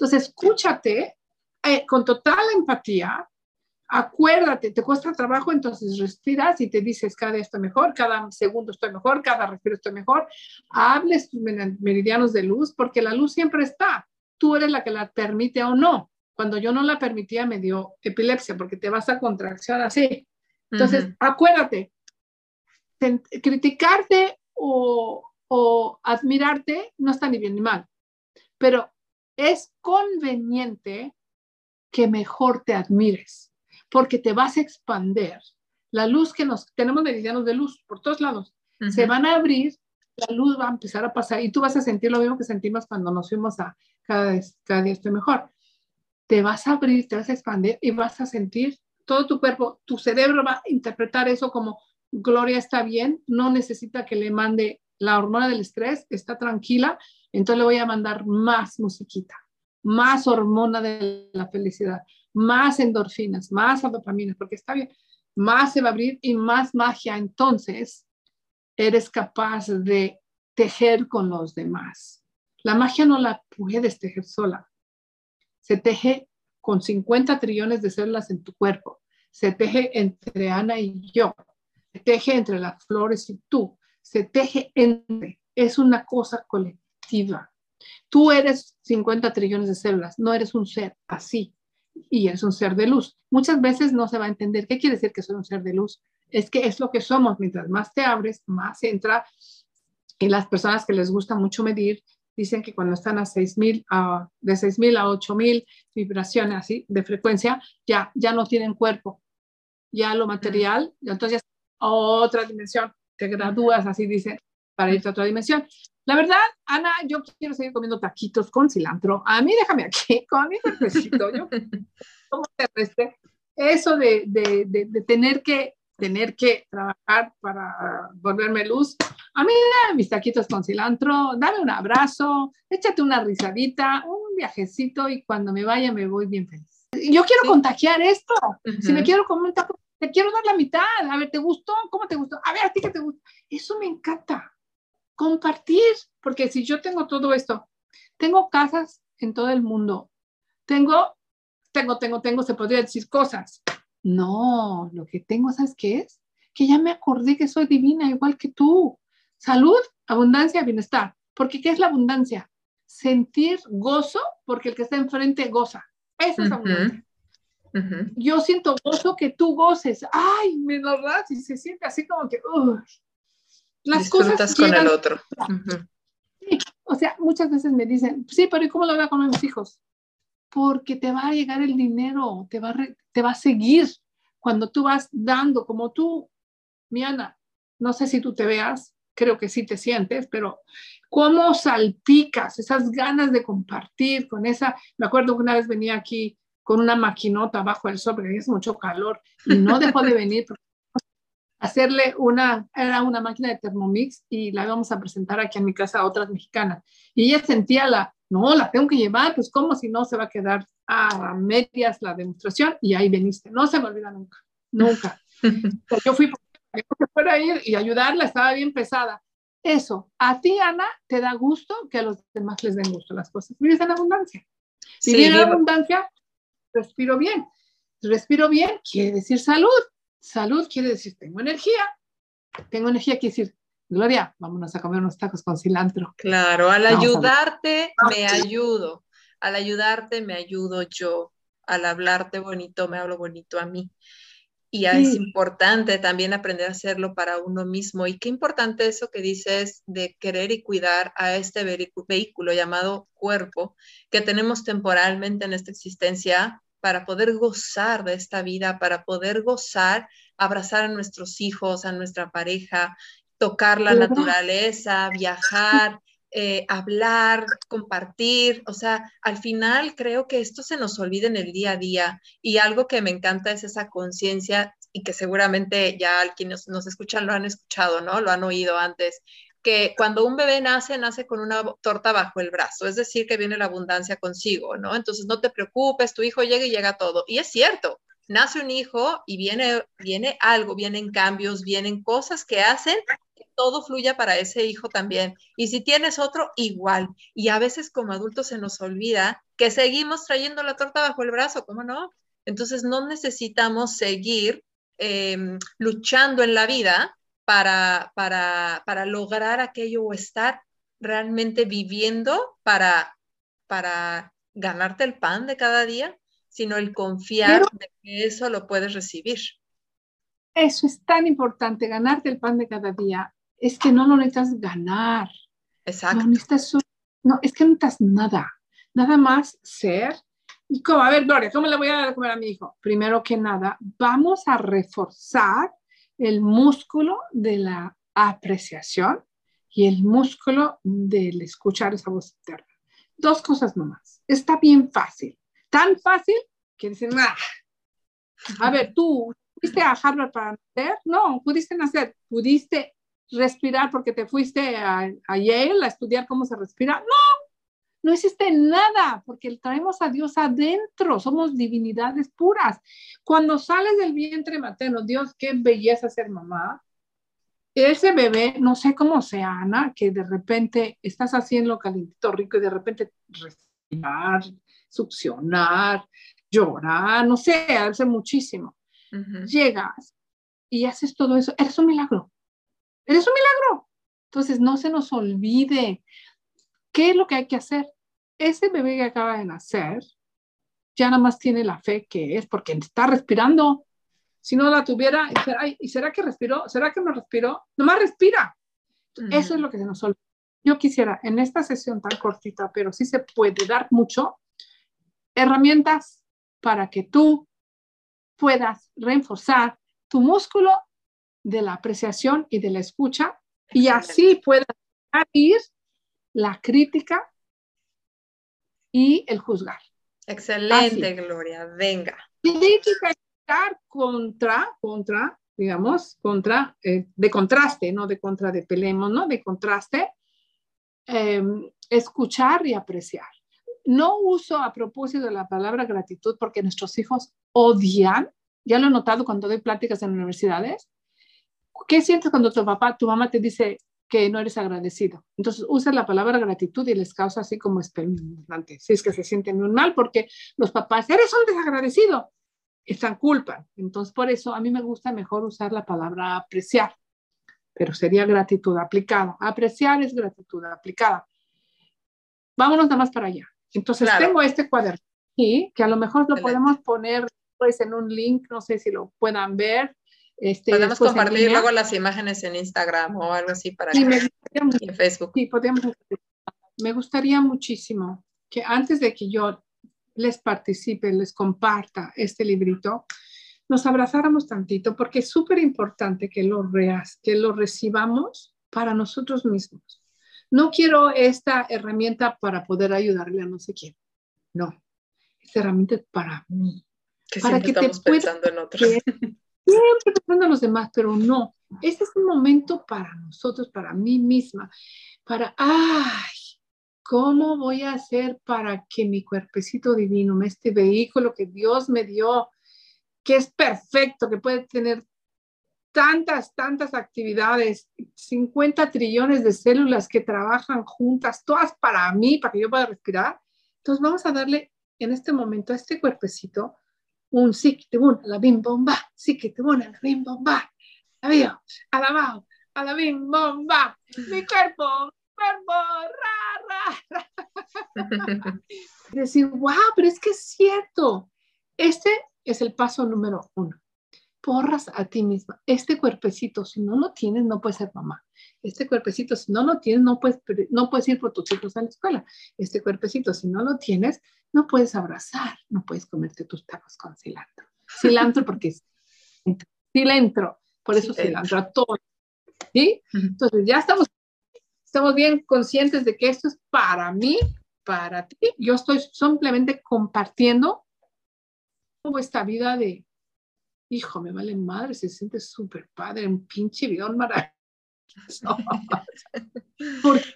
Entonces, escúchate eh, con total empatía, acuérdate, te cuesta trabajo, entonces respiras y te dices, cada día estoy mejor, cada segundo estoy mejor, cada respiro estoy mejor. Hables tus meridianos de luz, porque la luz siempre está. Tú eres la que la permite o no. Cuando yo no la permitía, me dio epilepsia, porque te vas a contracción así. Entonces, acuérdate, criticarte o, o admirarte no está ni bien ni mal, pero es conveniente que mejor te admires, porque te vas a expander. La luz que nos, tenemos meridianos de luz por todos lados, se van a abrir, la luz va a empezar a pasar y tú vas a sentir lo mismo que sentimos cuando nos fuimos a cada, cada día estoy mejor. Te vas a abrir, te vas a expandir y vas a sentir todo tu cuerpo, tu cerebro va a interpretar eso como Gloria está bien, no necesita que le mande la hormona del estrés, está tranquila, entonces le voy a mandar más musiquita, más hormona de la felicidad, más endorfinas, más dopamina, porque está bien, más se va a abrir y más magia. Entonces, eres capaz de tejer con los demás. La magia no la puedes tejer sola. Se teje con 50 trillones de células en tu cuerpo. Se teje entre Ana y yo. Se teje entre las flores y tú. Se teje entre. Es una cosa colectiva. Tú eres 50 trillones de células, no eres un ser así y eres un ser de luz. Muchas veces no se va a entender qué quiere decir que soy un ser de luz. Es que es lo que somos. Mientras más te abres, más entra. Y las personas que les gusta mucho medir dicen que cuando están a 6.000, a, de 6.000 a 8.000 vibraciones así de frecuencia, ya, ya no tienen cuerpo. Ya lo material, entonces ya otra dimensión, te gradúas, así dicen, para irte a otra dimensión. La verdad, Ana, yo quiero seguir comiendo taquitos con cilantro. A mí déjame aquí con mi cervecito. Yo como terrestre, eso de, de, de, de, tener que tener que trabajar para volverme luz. A mí dame mis taquitos con cilantro, dame un abrazo, échate una risadita, un viajecito y cuando me vaya me voy bien feliz. Yo quiero sí. contagiar esto. Uh -huh. Si me quiero comer un taco, te quiero dar la mitad. A ver, ¿te gustó? ¿Cómo te gustó? A ver, ¿a ti qué te gusta? Eso me encanta. Compartir, porque si yo tengo todo esto, tengo casas en todo el mundo, tengo, tengo, tengo, tengo, se podría decir cosas. No, lo que tengo, ¿sabes qué es? Que ya me acordé que soy divina igual que tú. Salud, abundancia, bienestar. Porque ¿qué es la abundancia? Sentir gozo porque el que está enfrente goza. Eso es uh -huh. abundancia. Uh -huh. Yo siento gozo que tú goces. Ay, me lo das y se siente así como que, uh, las Disfrutas cosas con llegan, el otro. Uh -huh. sí, o sea, muchas veces me dicen, sí, pero ¿y cómo lo hago con mis hijos? Porque te va a llegar el dinero, te va a, re, te va a seguir cuando tú vas dando, como tú, Miana, no sé si tú te veas, creo que sí te sientes, pero cómo salpicas esas ganas de compartir con esa, me acuerdo que una vez venía aquí con una maquinota bajo el sol, porque es mucho calor, y no dejó de venir hacerle una, era una máquina de Thermomix y la íbamos a presentar aquí en mi casa a otras mexicanas. Y ella sentía la, no, la tengo que llevar, pues como si no se va a quedar a medias la demostración y ahí veniste. No se me olvida nunca, nunca. yo fui para que fuera a ir y ayudarla, estaba bien pesada. Eso, a ti, Ana, te da gusto que a los demás les den gusto las cosas. Vives en abundancia. Si sí, en abundancia, respiro bien. Respiro bien quiere decir salud. Salud quiere decir tengo energía. Tengo energía quiere decir, Gloria, vámonos a comer unos tacos con cilantro. Claro, al Vamos ayudarte me ayudo. Al ayudarte me ayudo yo. Al hablarte bonito me hablo bonito a mí. Y sí. es importante también aprender a hacerlo para uno mismo. Y qué importante eso que dices de querer y cuidar a este vehículo llamado cuerpo que tenemos temporalmente en esta existencia para poder gozar de esta vida, para poder gozar, abrazar a nuestros hijos, a nuestra pareja, tocar la naturaleza, viajar, eh, hablar, compartir. O sea, al final creo que esto se nos olvida en el día a día y algo que me encanta es esa conciencia y que seguramente ya quienes nos escuchan lo han escuchado, ¿no? Lo han oído antes, que cuando un bebé nace, nace con una torta bajo el brazo, es decir, que viene la abundancia consigo, ¿no? Entonces no te preocupes, tu hijo llega y llega todo. Y es cierto, nace un hijo y viene, viene algo, vienen cambios, vienen cosas que hacen que todo fluya para ese hijo también. Y si tienes otro, igual. Y a veces como adultos se nos olvida que seguimos trayendo la torta bajo el brazo, ¿cómo no? Entonces no necesitamos seguir em, luchando en la vida para, para, para lograr aquello o estar realmente viviendo para, para ganarte el pan de cada día, sino el confiar de que eso lo puedes recibir. Eso es tan importante, ganarte el pan de cada día. Es que no lo necesitas ganar. Exacto. No, no es que no necesitas nada. Nada más ser. Y como, a ver, Gloria, ¿cómo le voy a dar a comer a mi hijo? Primero que nada, vamos a reforzar el músculo de la apreciación y el músculo del escuchar esa voz interna. Dos cosas nomás. Está bien fácil. Tan fácil que dicen, ah, a ver, tú fuiste a Harvard para nacer? No, pudiste nacer. ¿Pudiste respirar porque te fuiste a, a Yale a estudiar cómo se respira? No, no existe nada porque traemos a Dios adentro, somos divinidades puras. Cuando sales del vientre materno, Dios, qué belleza ser mamá. Ese bebé, no sé cómo sea, Ana, que de repente estás haciendo calentito rico y de repente respirar, succionar, llorar, no sé, hace muchísimo. Llegas y haces todo eso, eres un milagro. Eres un milagro. Entonces, no se nos olvide qué es lo que hay que hacer. Ese bebé que acaba de nacer ya nada más tiene la fe que es porque está respirando. Si no la tuviera, ¿y será que respiró? ¿Será que no respiró? Nomás respira. Eso es lo que se nos olvida. Yo quisiera en esta sesión tan cortita, pero sí se puede dar mucho, herramientas para que tú puedas reforzar tu músculo de la apreciación y de la escucha y así puedas ir la crítica y el juzgar. Excelente, Gloria. Venga. Crítica contra, contra, digamos, contra, eh, de contraste, no de contra de peleemos, ¿no? De contraste, em, escuchar y apreciar. No uso a propósito de la palabra gratitud porque nuestros hijos odian, ya lo he notado cuando doy pláticas en universidades. ¿Qué sientes cuando tu papá, tu mamá te dice que no eres agradecido? Entonces usa la palabra gratitud y les causa así como espeluznante. Si es que se sienten muy mal porque los papás, eres un desagradecido, están culpa. Entonces por eso a mí me gusta mejor usar la palabra apreciar, pero sería gratitud aplicada. Apreciar es gratitud aplicada. Vámonos nada más para allá. Entonces tengo este cuaderno aquí, que a lo mejor lo podemos poner pues en un link, no sé si lo puedan ver. Este, Podemos compartir luego las imágenes en Instagram o algo así para sí, que, en Facebook. Sí, podemos. Me gustaría muchísimo que antes de que yo les participe, les comparta este librito, nos abrazáramos tantito porque es súper importante que lo reas, que lo recibamos para nosotros mismos. No quiero esta herramienta para poder ayudarle a no sé quién. No, esta herramienta es para mí. Que para que te pensando en otros. Siempre pensando en los demás, pero no. Este es un momento para nosotros, para mí misma, para, ay, ¿cómo voy a hacer para que mi cuerpecito divino, este vehículo que Dios me dio, que es perfecto, que puede tener tantas, tantas actividades, 50 trillones de células que trabajan juntas, todas para mí, para que yo pueda respirar. Entonces vamos a darle en este momento a este cuerpecito un un, a la bim bomba, un, a la bim bomba, la alabado, a la bim bomba, mi cuerpo, cuerpo, ra, ra, ra. Decir, wow, pero es que es cierto. Este es el paso número uno porras a ti misma. Este cuerpecito, si no lo tienes, no puedes ser mamá. Este cuerpecito, si no lo tienes, no puedes, no puedes ir por tus hijos a la escuela. Este cuerpecito, si no lo tienes, no puedes abrazar, no puedes comerte tus tacos con cilantro. Cilantro porque es cilantro, por eso cilantro a todo. ¿Sí? Entonces ya estamos, estamos bien conscientes de que esto es para mí, para ti. Yo estoy simplemente compartiendo esta vida de hijo, me vale madre, se siente súper padre, un pinche bidón maravilloso. Porque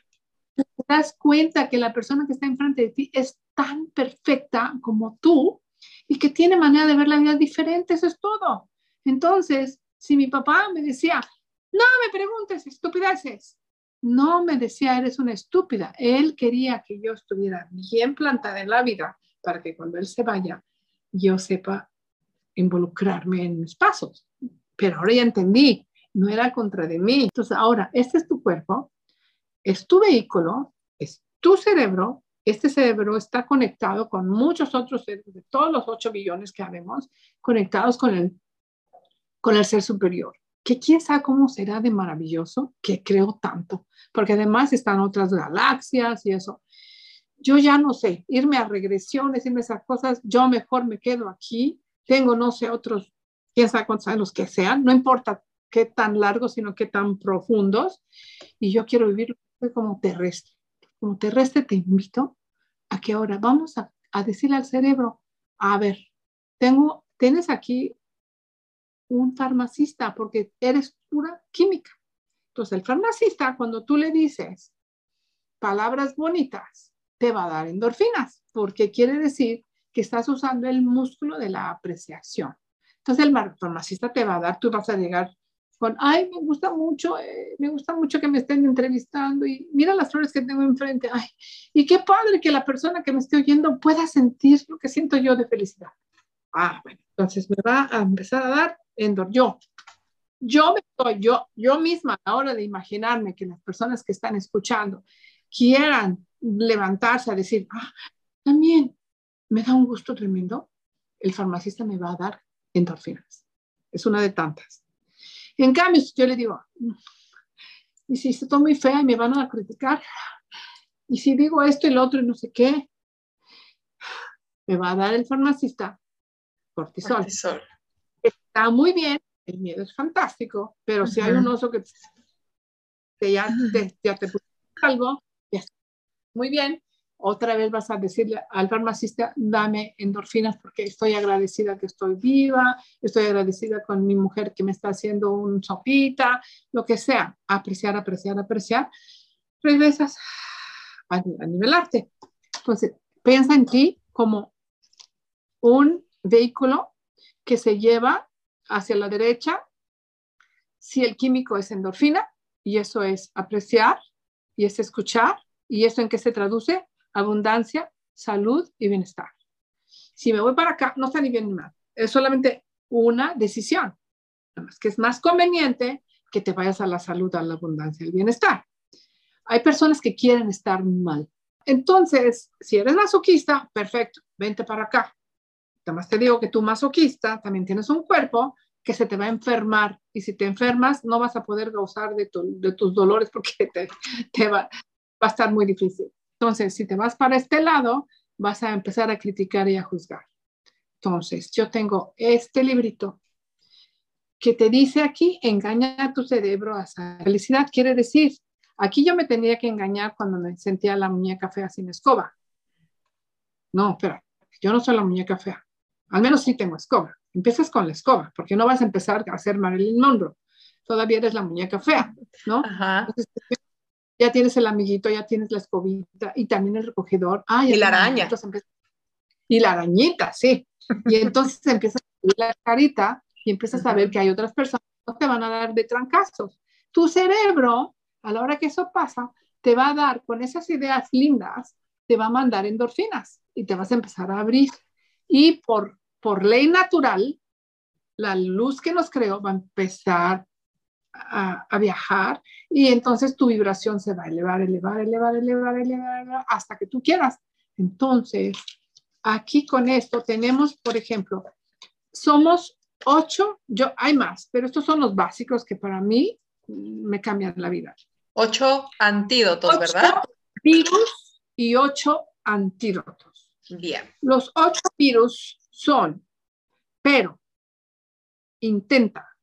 te das cuenta que la persona que está enfrente de ti es tan perfecta como tú y que tiene manera de ver la vida diferente, eso es todo. Entonces, si mi papá me decía, No me preguntes estupideces. No me decía, eres una estúpida. Él quería que yo estuviera bien plantada en la vida para que cuando él se vaya, yo sepa involucrarme en mis pasos. Pero ahora ya entendí, no era contra de mí. Entonces, ahora, este es tu cuerpo, es tu vehículo, es tu cerebro. Este cerebro está conectado con muchos otros cerebros, de todos los 8 billones que habemos, conectados con el, con el ser superior. Que quién sabe cómo será de maravilloso, que creo tanto, porque además están otras galaxias y eso. Yo ya no sé, irme a regresiones, irme a esas cosas, yo mejor me quedo aquí, tengo, no sé, otros, quién sabe cuántos años que sean, no importa qué tan largos, sino qué tan profundos, y yo quiero vivir como terrestre. Como terrestre te invito a que ahora vamos a, decirle al cerebro, a ver, tengo, tienes aquí un farmacista porque eres pura química. Entonces el farmacista, cuando tú le dices palabras bonitas, te va a dar endorfinas, porque quiere decir que estás usando el músculo de la apreciación. Entonces el farmacista te va a dar, tú vas a llegar con, ay, me gusta mucho, eh, me gusta mucho que me estén entrevistando y mira las flores que tengo enfrente, ay, y qué padre que la persona que me esté oyendo pueda sentir lo que siento yo de felicidad. Ah, bueno, entonces me va a empezar a dar endor. Yo, yo me estoy, yo, yo misma a la hora de imaginarme que las personas que están escuchando quieran levantarse a decir, ah, también me da un gusto tremendo, el farmacista me va a dar endorfinas. Es una de tantas. En cambio, si yo le digo, y si estoy muy fea y me van a criticar, y si digo esto y lo otro y no sé qué, me va a dar el farmacista cortisol. Está muy bien, el miedo es fantástico, pero si hay un oso que ya, te, ya te puso algo, ya está. Muy bien, otra vez vas a decirle al farmacista, dame endorfinas porque estoy agradecida que estoy viva, estoy agradecida con mi mujer que me está haciendo un sopita, lo que sea, apreciar, apreciar, apreciar, regresas a, a nivelarte. Entonces, piensa en ti como un vehículo que se lleva hacia la derecha si el químico es endorfina, y eso es apreciar, y es escuchar, y eso en qué se traduce abundancia, salud y bienestar. Si me voy para acá, no está ni bien ni mal. Es solamente una decisión. que es más conveniente que te vayas a la salud, a la abundancia, al bienestar. Hay personas que quieren estar mal. Entonces, si eres masoquista, perfecto, vente para acá. Además te digo que tú masoquista también tienes un cuerpo que se te va a enfermar y si te enfermas no vas a poder gozar de, tus dolores porque te, va a estar muy difícil. Entonces, si te vas para este lado, vas a empezar a criticar y a juzgar. Entonces, yo tengo este librito que te dice aquí, engaña a tu cerebro a esa felicidad. Quiere decir, aquí yo me tenía que engañar cuando me sentía la muñeca fea sin escoba. No, espera, yo no soy la muñeca fea. Al menos sí tengo escoba. Empiezas con la escoba, porque no vas a empezar a hacer Marilyn Monroe. Todavía eres la muñeca fea, ¿no? Ajá ya tienes el amiguito, ya tienes la escobita y también el recogedor. Ah, y la araña. Y la arañita, sí. Y entonces empiezas a ver la carita y empiezas a ver que hay otras personas que te van a dar de trancazos. Tu cerebro, a la hora que eso pasa, te va a dar con esas ideas lindas, te va a mandar endorfinas y te vas a empezar a abrir. Y por, por ley natural, la luz que nos creó va a empezar a, viajar y entonces tu vibración se va a elevar, elevar, elevar, elevar, elevar, hasta que tú quieras. Entonces, aquí con esto tenemos, por ejemplo, somos ocho, yo hay más, pero estos son los básicos que para mí me cambian la vida. Ocho antídotos, ¿verdad? Virus y ocho antídotos. Bien. Los ocho virus son, pero intenta,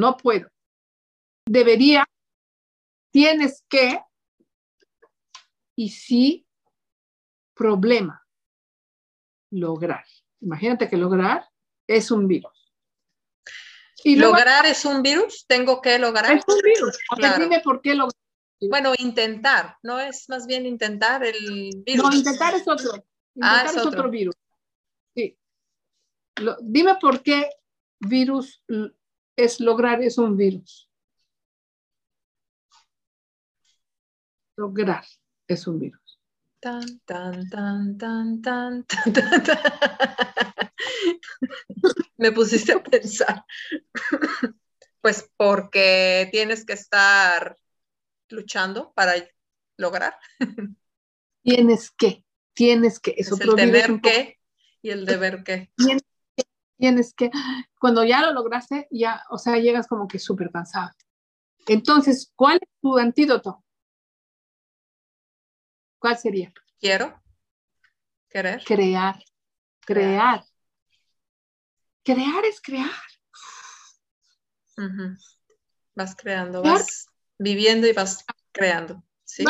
no puedo. Debería, tienes que, y sí, problema, lograr. Imagínate que lograr es un virus. Y ¿Lograr es un virus? ¿Tengo que lograr? Es un virus. Dime por qué lograr. Bueno, intentar, ¿no es más bien intentar el virus? No, intentar es otro. Ah, intentar es, otro. virus. Sí. dime por qué virus es lograr es un virus. Lograr es un virus. Tan, tan, tan, tan, tan, tan, tan, tan. Me pusiste a pensar. pues porque tienes que estar luchando para lograr. Tienes que, tienes que. Eso es el tener que y el deber que tienes que. Cuando ya lo lograste, ya, o sea, llegas como que súper cansado. Entonces, ¿cuál es tu antídoto? ¿Cuál sería? Quiero. Querer. Crear. Crear. Crear es crear. Vas creando, vas viviendo y vas creando. ¿sí?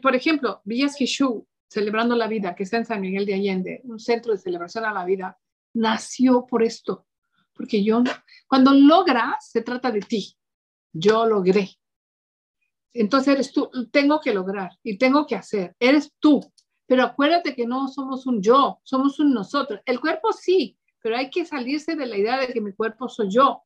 por ejemplo, Villas Jesús, Celebrando la Vida, que está en San Miguel de Allende, un centro de celebración a la vida, nació por esto. Porque yo, cuando logras, se trata de ti. Yo logré. Entonces eres tú, tengo que lograr y tengo que hacer. Eres tú. Pero acuérdate que no somos un yo, somos un nosotros. El cuerpo sí, pero hay que salirse de la idea de que mi cuerpo soy yo.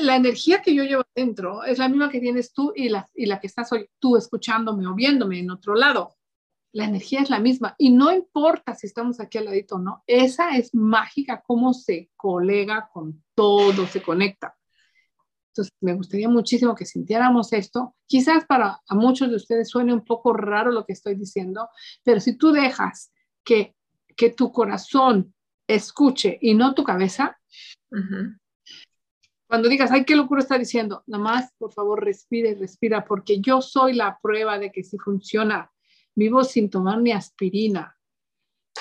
La energía que yo llevo dentro es la misma que tienes tú y la, y la que estás tú escuchándome o viéndome en otro lado. La energía es la misma y no importa si estamos aquí al ladito o no, esa es mágica, cómo se colega con todo, se conecta. Entonces, me gustaría muchísimo que sintiéramos esto. Quizás para a muchos de ustedes suene un poco raro lo que estoy diciendo, pero si tú dejas que, que tu corazón escuche y no tu cabeza, cuando digas, ay, qué locura está diciendo, nada más, por favor, respira y respira, porque yo soy la prueba de que si funciona. Vivo sin tomar mi aspirina.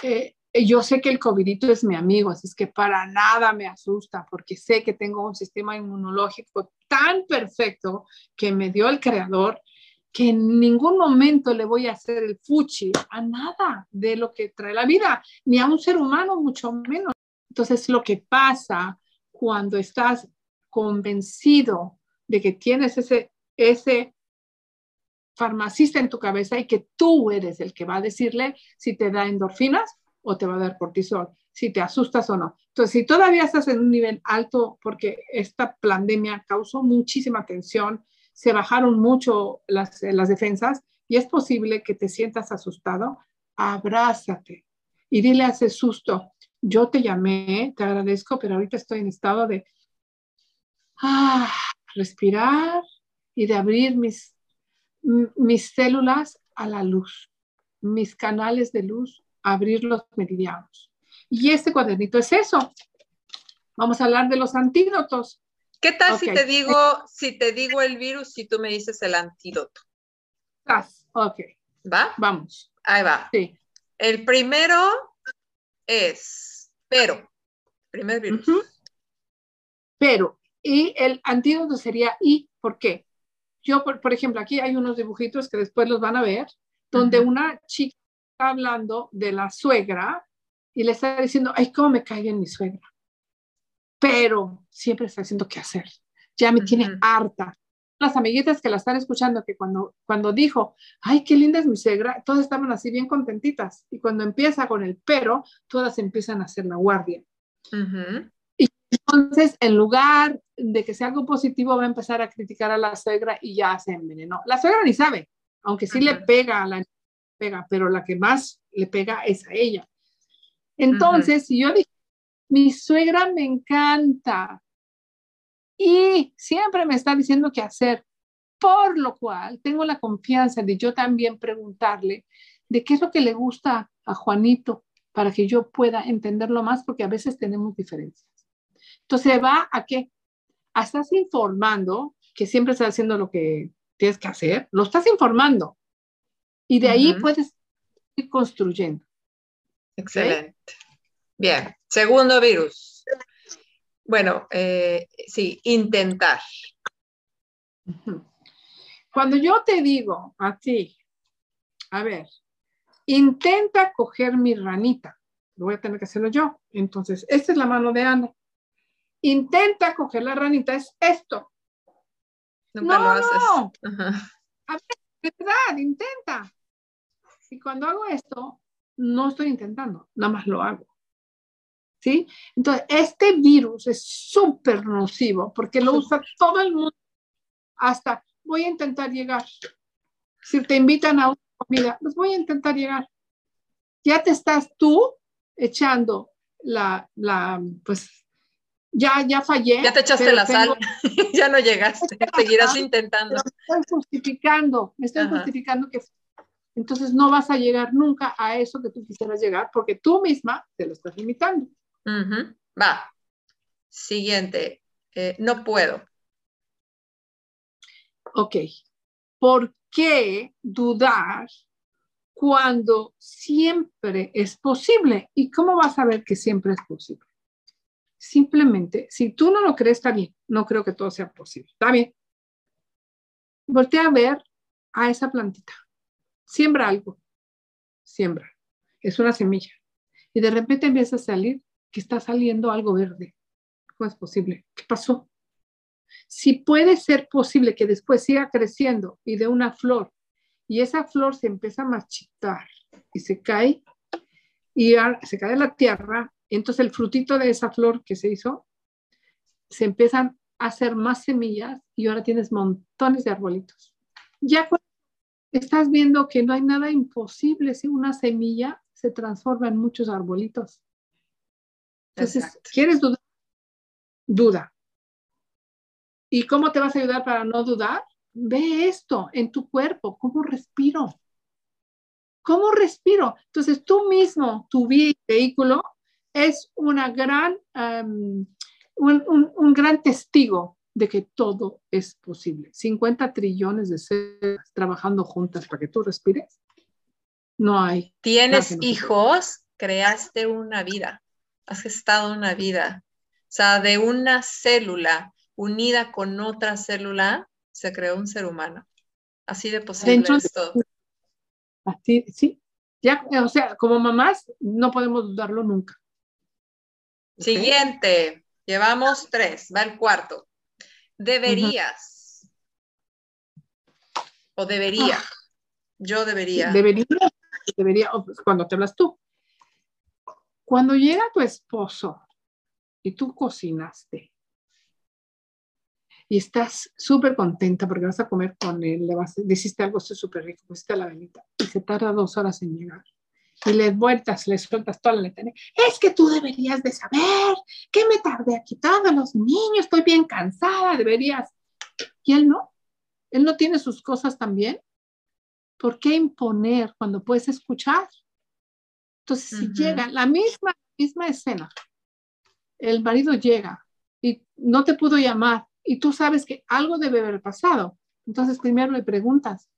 Eh, eh, yo sé que el COVID es mi amigo, así es que para nada me asusta, porque sé que tengo un sistema inmunológico tan perfecto que me dio el creador, que en ningún momento le voy a hacer el fuchi a nada de lo que trae la vida, ni a un ser humano, mucho menos. Entonces, lo que pasa cuando estás convencido de que tienes ese, ese farmacista en tu cabeza y que tú eres el que va a decirle si te da endorfinas o te va a dar cortisol, si te asustas o no. Entonces, si todavía estás en un nivel alto porque esta pandemia causó muchísima tensión, se bajaron mucho las, defensas y es posible que te sientas asustado, abrázate y dile a ese susto, yo te llamé, te agradezco, pero ahorita estoy en estado de ah, respirar y de abrir mis, mis células a la luz, mis canales de luz abrir los meridianos. Y este cuadernito es eso. Vamos a hablar de los antídotos. ¿Qué tal si te digo, si te digo el virus y tú me dices el antídoto? Ok. ¿Va? Vamos. Ahí va. Sí. El primero es pero. Primer virus. Pero. Y el antídoto sería y, ¿por qué? Yo, por, ejemplo, aquí hay unos dibujitos que después los van a ver, donde una chica hablando de la suegra y le está diciendo, ay, cómo me cae bien mi suegra. Pero siempre está haciendo qué hacer. Ya me tiene harta. Las amiguitas que la están escuchando, que cuando, cuando dijo, ay, qué linda es mi suegra, todas estaban así bien contentitas. Y cuando empieza con el pero, todas empiezan a hacer la guardia. Y entonces, en lugar de que sea algo positivo, va a empezar a criticar a la suegra y ya se envenenó. La suegra ni sabe, aunque sí le pega a la pega, pero la que más le pega es a ella. Entonces, si yo dije, mi suegra me encanta y siempre me está diciendo qué hacer, por lo cual tengo la confianza de yo también preguntarle de qué es lo que le gusta a Juanito para que yo pueda entenderlo más, porque a veces tenemos diferencias. Entonces va a que estás informando, que siempre estás haciendo lo que tienes que hacer, lo estás informando, y de ahí puedes ir construyendo. Excelente. Bien, segundo virus. Bueno, eh, sí, intentar. Cuando yo te digo a ti, a ver, intenta coger mi ranita, lo voy a tener que hacerlo yo. Entonces, esta es la mano de Ana. Intenta coger la ranita, es esto. Nunca no, lo haces. No. A ver, verdad, intenta. Y cuando hago esto, no estoy intentando, nada más lo hago. ¿Sí? Entonces, este virus es súper nocivo porque lo usa todo el mundo. Hasta voy a intentar llegar. Si te invitan a una comida, los voy a intentar llegar. Ya te estás tú echando la, la pues, ya, ya fallé. Ya te echaste la sal, ya no llegaste, seguirás intentando. estoy justificando, me estoy justificando que entonces no vas a llegar nunca a eso que tú quisieras llegar porque tú misma te lo estás limitando. Va. Siguiente. Eh, no puedo. Ok. ¿Por qué dudar cuando siempre es posible? ¿Y cómo vas a ver que siempre es posible? Simplemente, si tú no lo crees, está bien. No creo que todo sea posible. Está bien. Voltea a ver a esa plantita. Siembra algo. Siembra. Es una semilla. Y de repente empieza a salir que está saliendo algo verde. ¿Cómo es posible? ¿Qué pasó? Si puede ser posible que después siga creciendo y de una flor y esa flor se empieza a marchitar y se cae y se cae en la tierra, entonces el frutito de esa flor que se hizo se empiezan a hacer más semillas y ahora tienes montones de arbolitos. Ya estás viendo que no hay nada imposible si una semilla se transforma en muchos arbolitos. Entonces, ¿quieres dudar? Duda. ¿Y cómo te vas a ayudar para no dudar? Ve esto en tu cuerpo, cómo respiro. ¿Cómo respiro? Entonces, tú mismo, tu vehículo, es una gran, um, un, gran testigo de que todo es posible. 50 trillones de seres trabajando juntas para que tú respires. No hay. Tienes hijos, creaste una vida has estado una vida. O sea, de una célula unida con otra célula, se creó un ser humano. Así de posible es todo. Así, sí. Ya, o sea, como mamás, no podemos dudarlo nunca. Siguiente. Llevamos tres. Va el cuarto. Deberías. O debería. Ah. Yo debería. Debería. Debería. Pues, cuando te hablas tú. Cuando llega tu esposo y tú cocinaste y estás súper contenta porque vas a comer con él, le, vas, hiciste algo súper rico, pusiste la velita y se tarda dos horas en llegar y le vueltas, le sueltas toda la letanía. Es que tú deberías de saber que me tardé aquí todos los niños, estoy bien cansada, deberías. Y él no, él no tiene sus cosas también. ¿Por qué imponer cuando puedes escuchar? Entonces, si llega la misma, misma escena, el marido llega y no te pudo llamar y tú sabes que algo debe haber pasado, entonces primero le preguntas,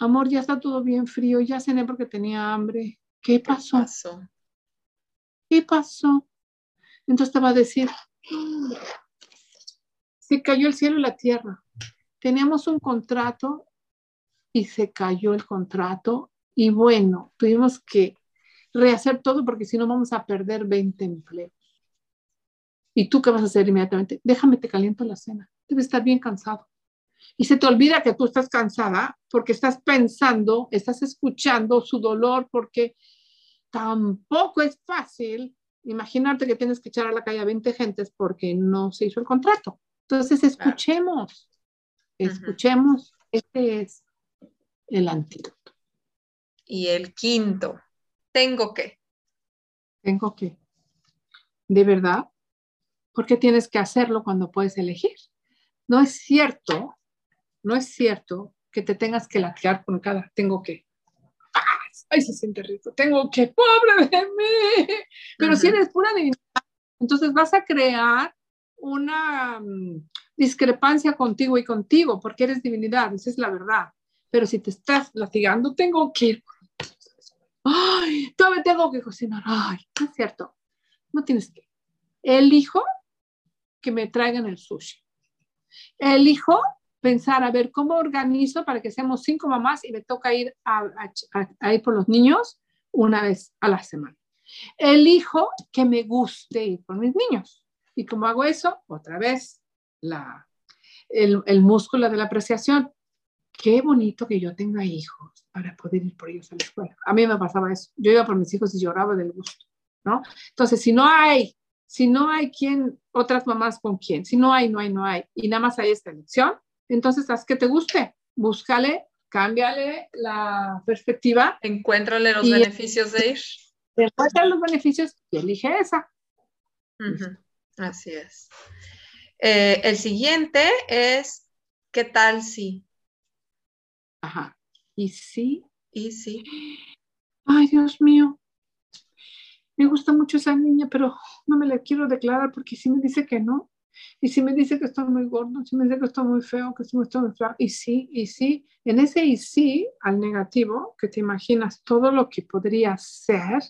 amor, ya está todo bien frío, ya cené porque tenía hambre, ¿qué pasó? ¿Qué pasó? Entonces te va a decir, se cayó el cielo y la tierra. Teníamos un contrato y se cayó el contrato y bueno, tuvimos que rehacer todo porque si no vamos a perder 20 empleos. ¿Y tú qué vas a hacer inmediatamente? Déjame, te caliento la cena. Debes estar bien cansado. Y se te olvida que tú estás cansada porque estás pensando, estás escuchando su dolor porque tampoco es fácil imaginarte que tienes que echar a la calle a 20 gentes porque no se hizo el contrato. Entonces, escuchemos, escuchemos, este es el antídoto. Y el quinto, tengo que. Tengo que. ¿De verdad? ¿Por qué tienes que hacerlo cuando puedes elegir? No es cierto, no es cierto que te tengas que latear con cada tengo que. ¡Ay, se siente rico! Tengo que, pobre de mí. Pero si eres pura divinidad, entonces vas a crear una mm, discrepancia contigo y contigo, porque eres divinidad, esa es la verdad. Pero si te estás latigando, tengo que ir ay, todavía tengo que cocinar, ay, no es cierto, no tienes que. Elijo que me traigan el sushi. Elijo pensar a ver cómo organizo para que seamos cinco mamás y me toca ir a, ir por los niños una vez a la semana. Elijo que me guste ir por mis niños. ¿Y cómo hago eso? Otra vez, la, el, el músculo de la apreciación qué bonito que yo tenga hijos para poder ir por ellos a la escuela. A mí me pasaba eso. Yo iba por mis hijos y lloraba del gusto, ¿no? Entonces, si no hay, si no hay quien, otras mamás con quién, si no hay, no hay, no hay, y nada más hay esta elección, entonces haz que te guste, búscale cámbiale la perspectiva. Encuéntrale los beneficios de ir. Encuentra los beneficios y elige esa. Así es. Eh, el siguiente es, ¿qué tal si? Ajá. ¿Y sí? ¿Y sí? Ay, Dios mío. Me gusta mucho esa niña, pero no me la quiero declarar porque si me dice que no. Y si me dice que estoy muy gordo, si me dice que estoy muy feo, que estoy muy feo, y sí, y sí, en ese y sí al negativo, que te imaginas todo lo que podría ser,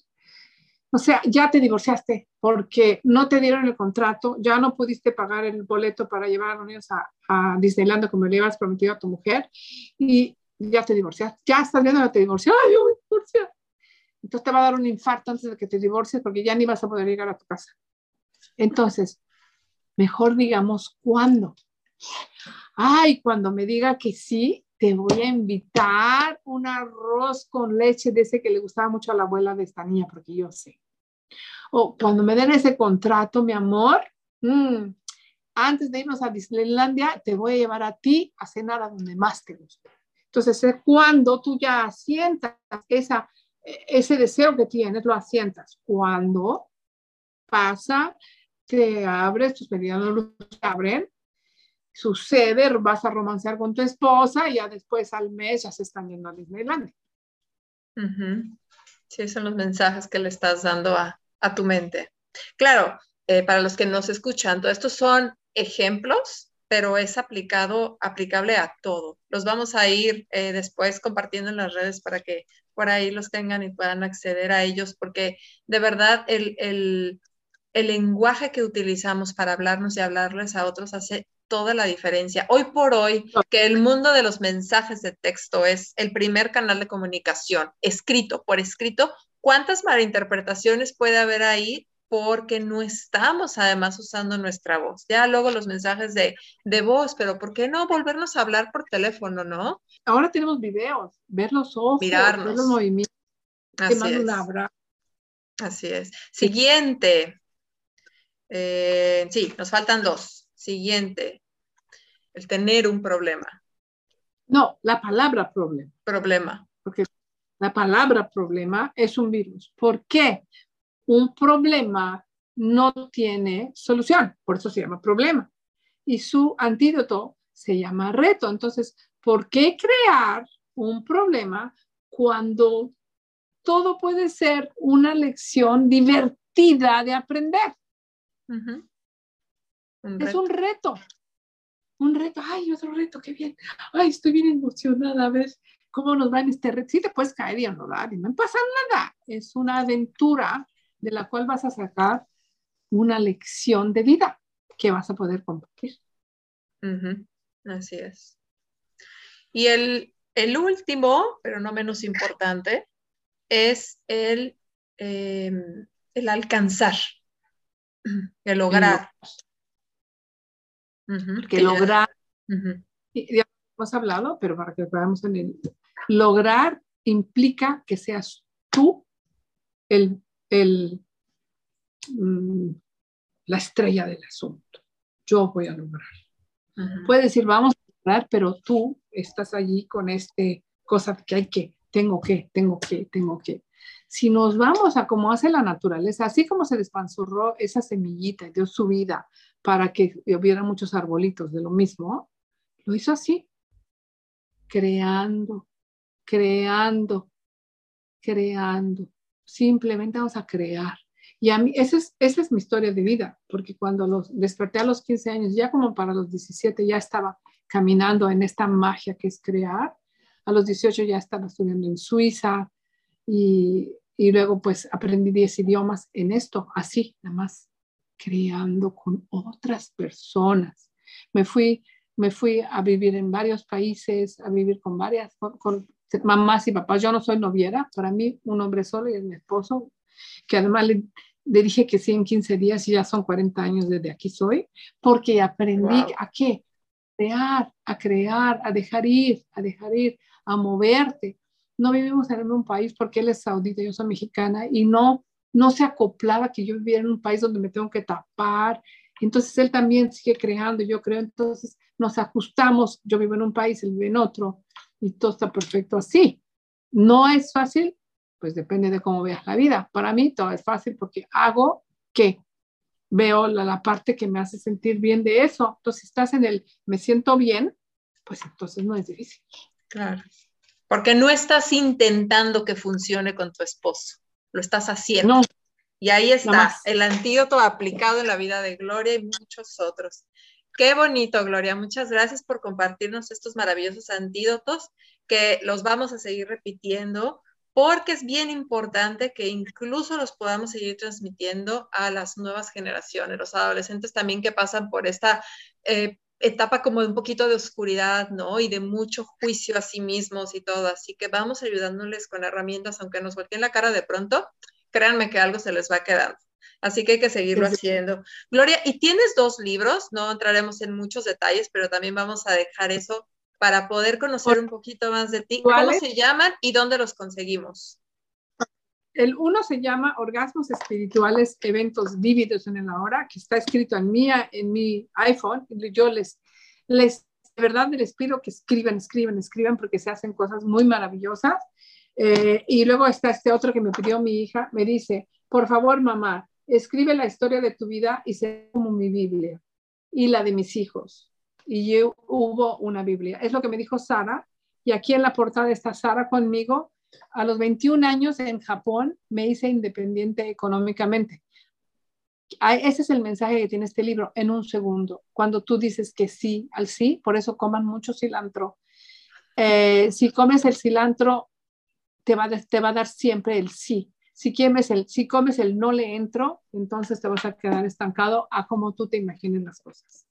o sea, ya te divorciaste porque no te dieron el contrato, ya no pudiste pagar el boleto para llevar a los niños a, a Disneyland como le habías prometido a tu mujer y ya te divorciaste, ya estás viendo que te divorció, ay, yo voy a Entonces te va a dar un infarto antes de que te divorcies porque ya ni vas a poder llegar a tu casa. Entonces, mejor digamos cuándo. Ay, cuando me diga que sí, te voy a invitar un arroz con leche de ese que le gustaba mucho a la abuela de esta niña, porque yo sé. O cuando me den ese contrato, mi amor, mm, antes de irnos a Disneylandia, te voy a llevar a ti a cenar a donde más te guste. Entonces, cuando tú ya asientas esa, ese deseo que tienes, lo asientas. Cuando pasa, te abres, tus medidas no se abren, sucede, vas a romancear con tu esposa y ya después al mes ya se están yendo a Disneyland. Sí, son los mensajes que le estás dando a, tu mente. Claro, eh, para los que nos escuchan, todos estos son ejemplos, pero es aplicado, aplicable a todo. Los vamos a ir eh, después compartiendo en las redes para que por ahí los tengan y puedan acceder a ellos, porque de verdad el, el, el lenguaje que utilizamos para hablarnos y hablarles a otros hace toda la diferencia. Hoy por hoy, que el mundo de los mensajes de texto es el primer canal de comunicación, escrito, por escrito, ¿cuántas malinterpretaciones puede haber ahí? Porque no estamos además usando nuestra voz. Ya luego los mensajes de, de voz, pero ¿por qué no volvernos a hablar por teléfono, no? Ahora tenemos videos, ver los ojos, ver los movimientos. Así es. Así es. Siguiente. Eh, sí, nos faltan dos. Siguiente, el tener un problema. No, la palabra problema. Problema. Porque la palabra problema es un virus. ¿Por qué? Un problema no tiene solución, por eso se llama problema. Y su antídoto se llama reto. Entonces, ¿por qué crear un problema cuando todo puede ser una lección divertida de aprender? Es un reto. Un reto. Ay, otro reto, qué bien. Ay, estoy bien emocionada. A ver cómo nos va en este reto. Sí, te puedes caer y enrodar y no pasa nada. Es una aventura de la cual vas a sacar una lección de vida que vas a poder compartir. Así es. Y el, último, pero no menos importante, es el, em, el alcanzar, el lograr que lograr, ya hemos hablado, pero para que veamos en el, lograr implica que seas tú el, el, mm, la estrella del asunto. Yo voy a lograr. Puedes decir, vamos a lograr, pero tú estás allí con este cosa que hay que, tengo que, tengo que, tengo que. Si nos vamos a cómo hace la naturaleza, así como se despanzurró esa semillita y dio su vida para que hubiera muchos arbolitos de lo mismo, lo hizo así, creando, creando, creando. Simplemente vamos a crear. Y a mí, esa es, esa es mi historia de vida, porque cuando los desperté a los 15 años, ya como para los 17, ya estaba caminando en esta magia que es crear. A los 18 ya estaba estudiando en Suiza y, y luego pues aprendí 10 idiomas en esto, así, nada más creando con otras personas. Me fui, me fui a vivir en varios países, a vivir con varias, con, mamás y papás. Yo no soy noviera, para mí un hombre solo y es mi esposo, que además le, dije que sí en 15 días y ya son 40 años desde aquí soy, porque aprendí a qué, crear, a crear, a dejar ir, a dejar ir, a moverte. No vivimos en un país porque él es saudita, yo soy mexicana y no no se acoplaba que yo viviera en un país donde me tengo que tapar. Entonces él también sigue creando, yo creo, entonces nos ajustamos, yo vivo en un país, él vive en otro, y todo está perfecto así. No es fácil, pues depende de cómo veas la vida. Para mí todo es fácil porque hago que veo la, parte que me hace sentir bien de eso. Entonces, si estás en el me siento bien, pues entonces no es difícil. Claro. Porque no estás intentando que funcione con tu esposo, lo estás haciendo. No. Y ahí está el antídoto aplicado en la vida de Gloria y muchos otros. Qué bonito, Gloria. Muchas gracias por compartirnos estos maravillosos antídotos que los vamos a seguir repitiendo porque es bien importante que incluso los podamos seguir transmitiendo a las nuevas generaciones, los adolescentes también que pasan por esta eh, etapa como de un poquito de oscuridad, ¿no? Y de mucho juicio a sí mismos y todo. Así que vamos ayudándoles con herramientas, aunque nos volteen la cara de pronto, créanme que algo se les va quedando. Así que hay que seguirlo haciendo. Gloria, y tienes dos libros, no entraremos en muchos detalles, pero también vamos a dejar eso para poder conocer un poquito más de ti. ¿Cómo se llaman y dónde los conseguimos? El uno se llama Orgasmos Espirituales, Eventos Vívidos en el Ahora, que está escrito en mi, iPhone. Yo les, les, de verdad les pido que escriban, escriban, escriban, porque se hacen cosas muy maravillosas. Eh, y luego está este otro que me pidió mi hija, me dice, por favor, mamá, escribe la historia de tu vida y sé como mi Biblia y la de mis hijos y yo, hubo una Biblia. Es lo que me dijo Sara. Y aquí en la portada está Sara conmigo. A los 21 años en Japón me hice independiente económicamente. Ese es el mensaje que tiene este libro en un segundo. Cuando tú dices que sí al sí, por eso coman mucho cilantro. Eh, si comes el cilantro, te va, te va a dar siempre el sí. Si, comes el, si comes el no le entro, entonces te vas a quedar estancado a como tú te imagines las cosas.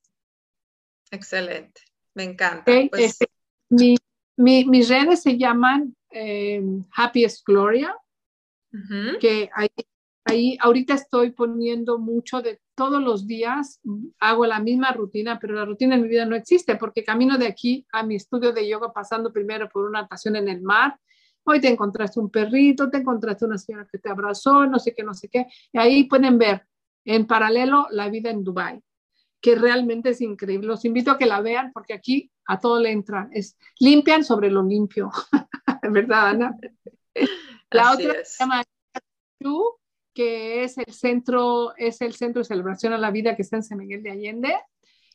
Excelente, me encanta. Pues este, mis redes se llaman eh, Happiest Gloria, que ahí, ahí ahorita estoy poniendo mucho de todos los días, hago la misma rutina, pero la rutina en mi vida no existe porque camino de aquí a mi estudio de yoga pasando primero por una natación en el mar. Hoy te encontraste un perrito, te encontraste una señora que te abrazó, no sé qué, no sé qué. Y ahí pueden ver en paralelo la vida en Dubai que realmente es increíble. Los invito a que la vean porque aquí a todo le entra. Es limpian sobre lo limpio. ¿Verdad, Ana? La otra se llama que es el centro, es el centro de celebración a la vida que está en San Miguel de Allende.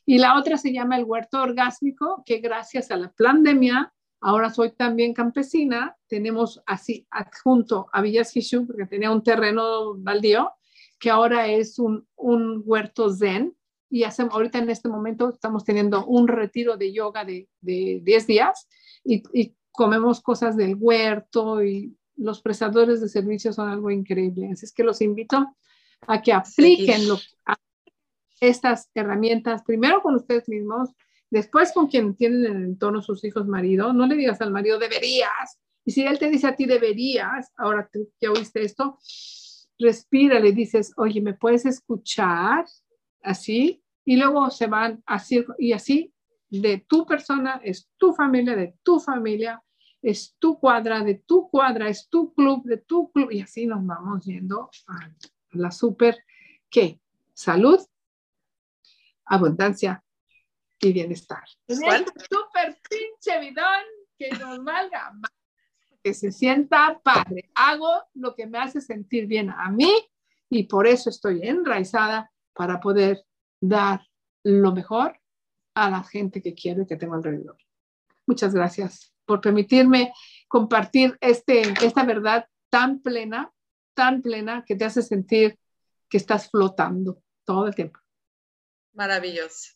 Y la otra se llama el huerto orgásmico, que gracias a la pandemia, ahora soy también campesina, tenemos así adjunto a Villas porque tenía un terreno baldío, que ahora es un, un huerto zen, y hacemos, ahorita en este momento estamos teniendo un retiro de yoga de, de 10 días y, y, comemos cosas del huerto y los prestadores de servicios son algo increíble. Así es que los invito a que apliquen lo, estas herramientas, primero con ustedes mismos, después con quien tienen en el entorno sus hijos, marido. No le digas al marido, deberías. Y si él te dice a ti, deberías, ahora tú ya oíste esto, respira, le dices, oye, ¿me puedes escuchar? Así, y luego se van así y así de tu persona, es tu familia, de tu familia, es tu cuadra, de tu cuadra, es tu club, de tu club, y así nos vamos yendo a la super, ¿qué? Salud, abundancia y bienestar. ¿Cuál? Super pinche bidón que nos valga que se sienta padre. Hago lo que me hace sentir bien a mí y por eso estoy enraizada para poder dar lo mejor a la gente que quiero y que tengo alrededor. Muchas gracias por permitirme compartir este, esta verdad tan plena, tan plena, que te hace sentir que estás flotando todo el tiempo. Maravilloso.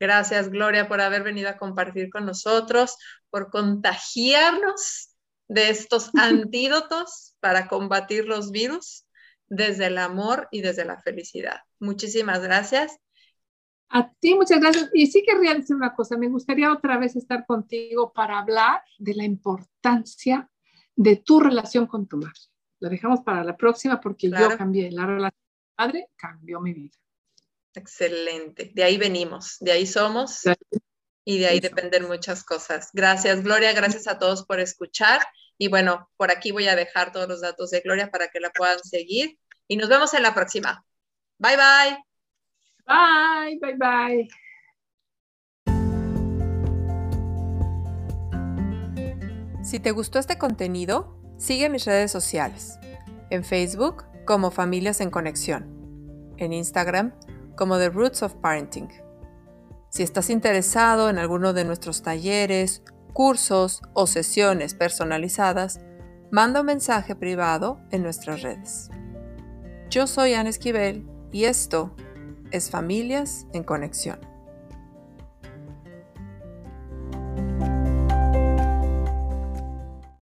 Gracias, Gloria, por haber venido a compartir con nosotros, por contagiarnos de estos antídotos para combatir los virus desde el amor y desde la felicidad. Muchísimas gracias a ti muchas gracias. Y sí querría decir una cosa, me gustaría otra vez estar contigo para hablar de la importancia de tu relación con tu madre. Lo dejamos para la próxima porque yo cambié la relación con mi madre, cambió mi vida. Excelente. De ahí venimos, de ahí somos y de ahí dependen muchas cosas. Gracias, Gloria. Gracias a todos por escuchar. Y bueno, por aquí voy a dejar todos los datos de Gloria para que la puedan seguir. Y nos vemos en la próxima. Bye, bye. Bye, bye, bye. Si te gustó este contenido, sigue mis redes sociales. En Facebook como Familias en Conexión. En Instagram como The Roots of Parenting. Si estás interesado en alguno de nuestros talleres, cursos o sesiones personalizadas, manda un mensaje privado en nuestras redes. Yo soy Ana Esquivel y esto es Familias en Conexión.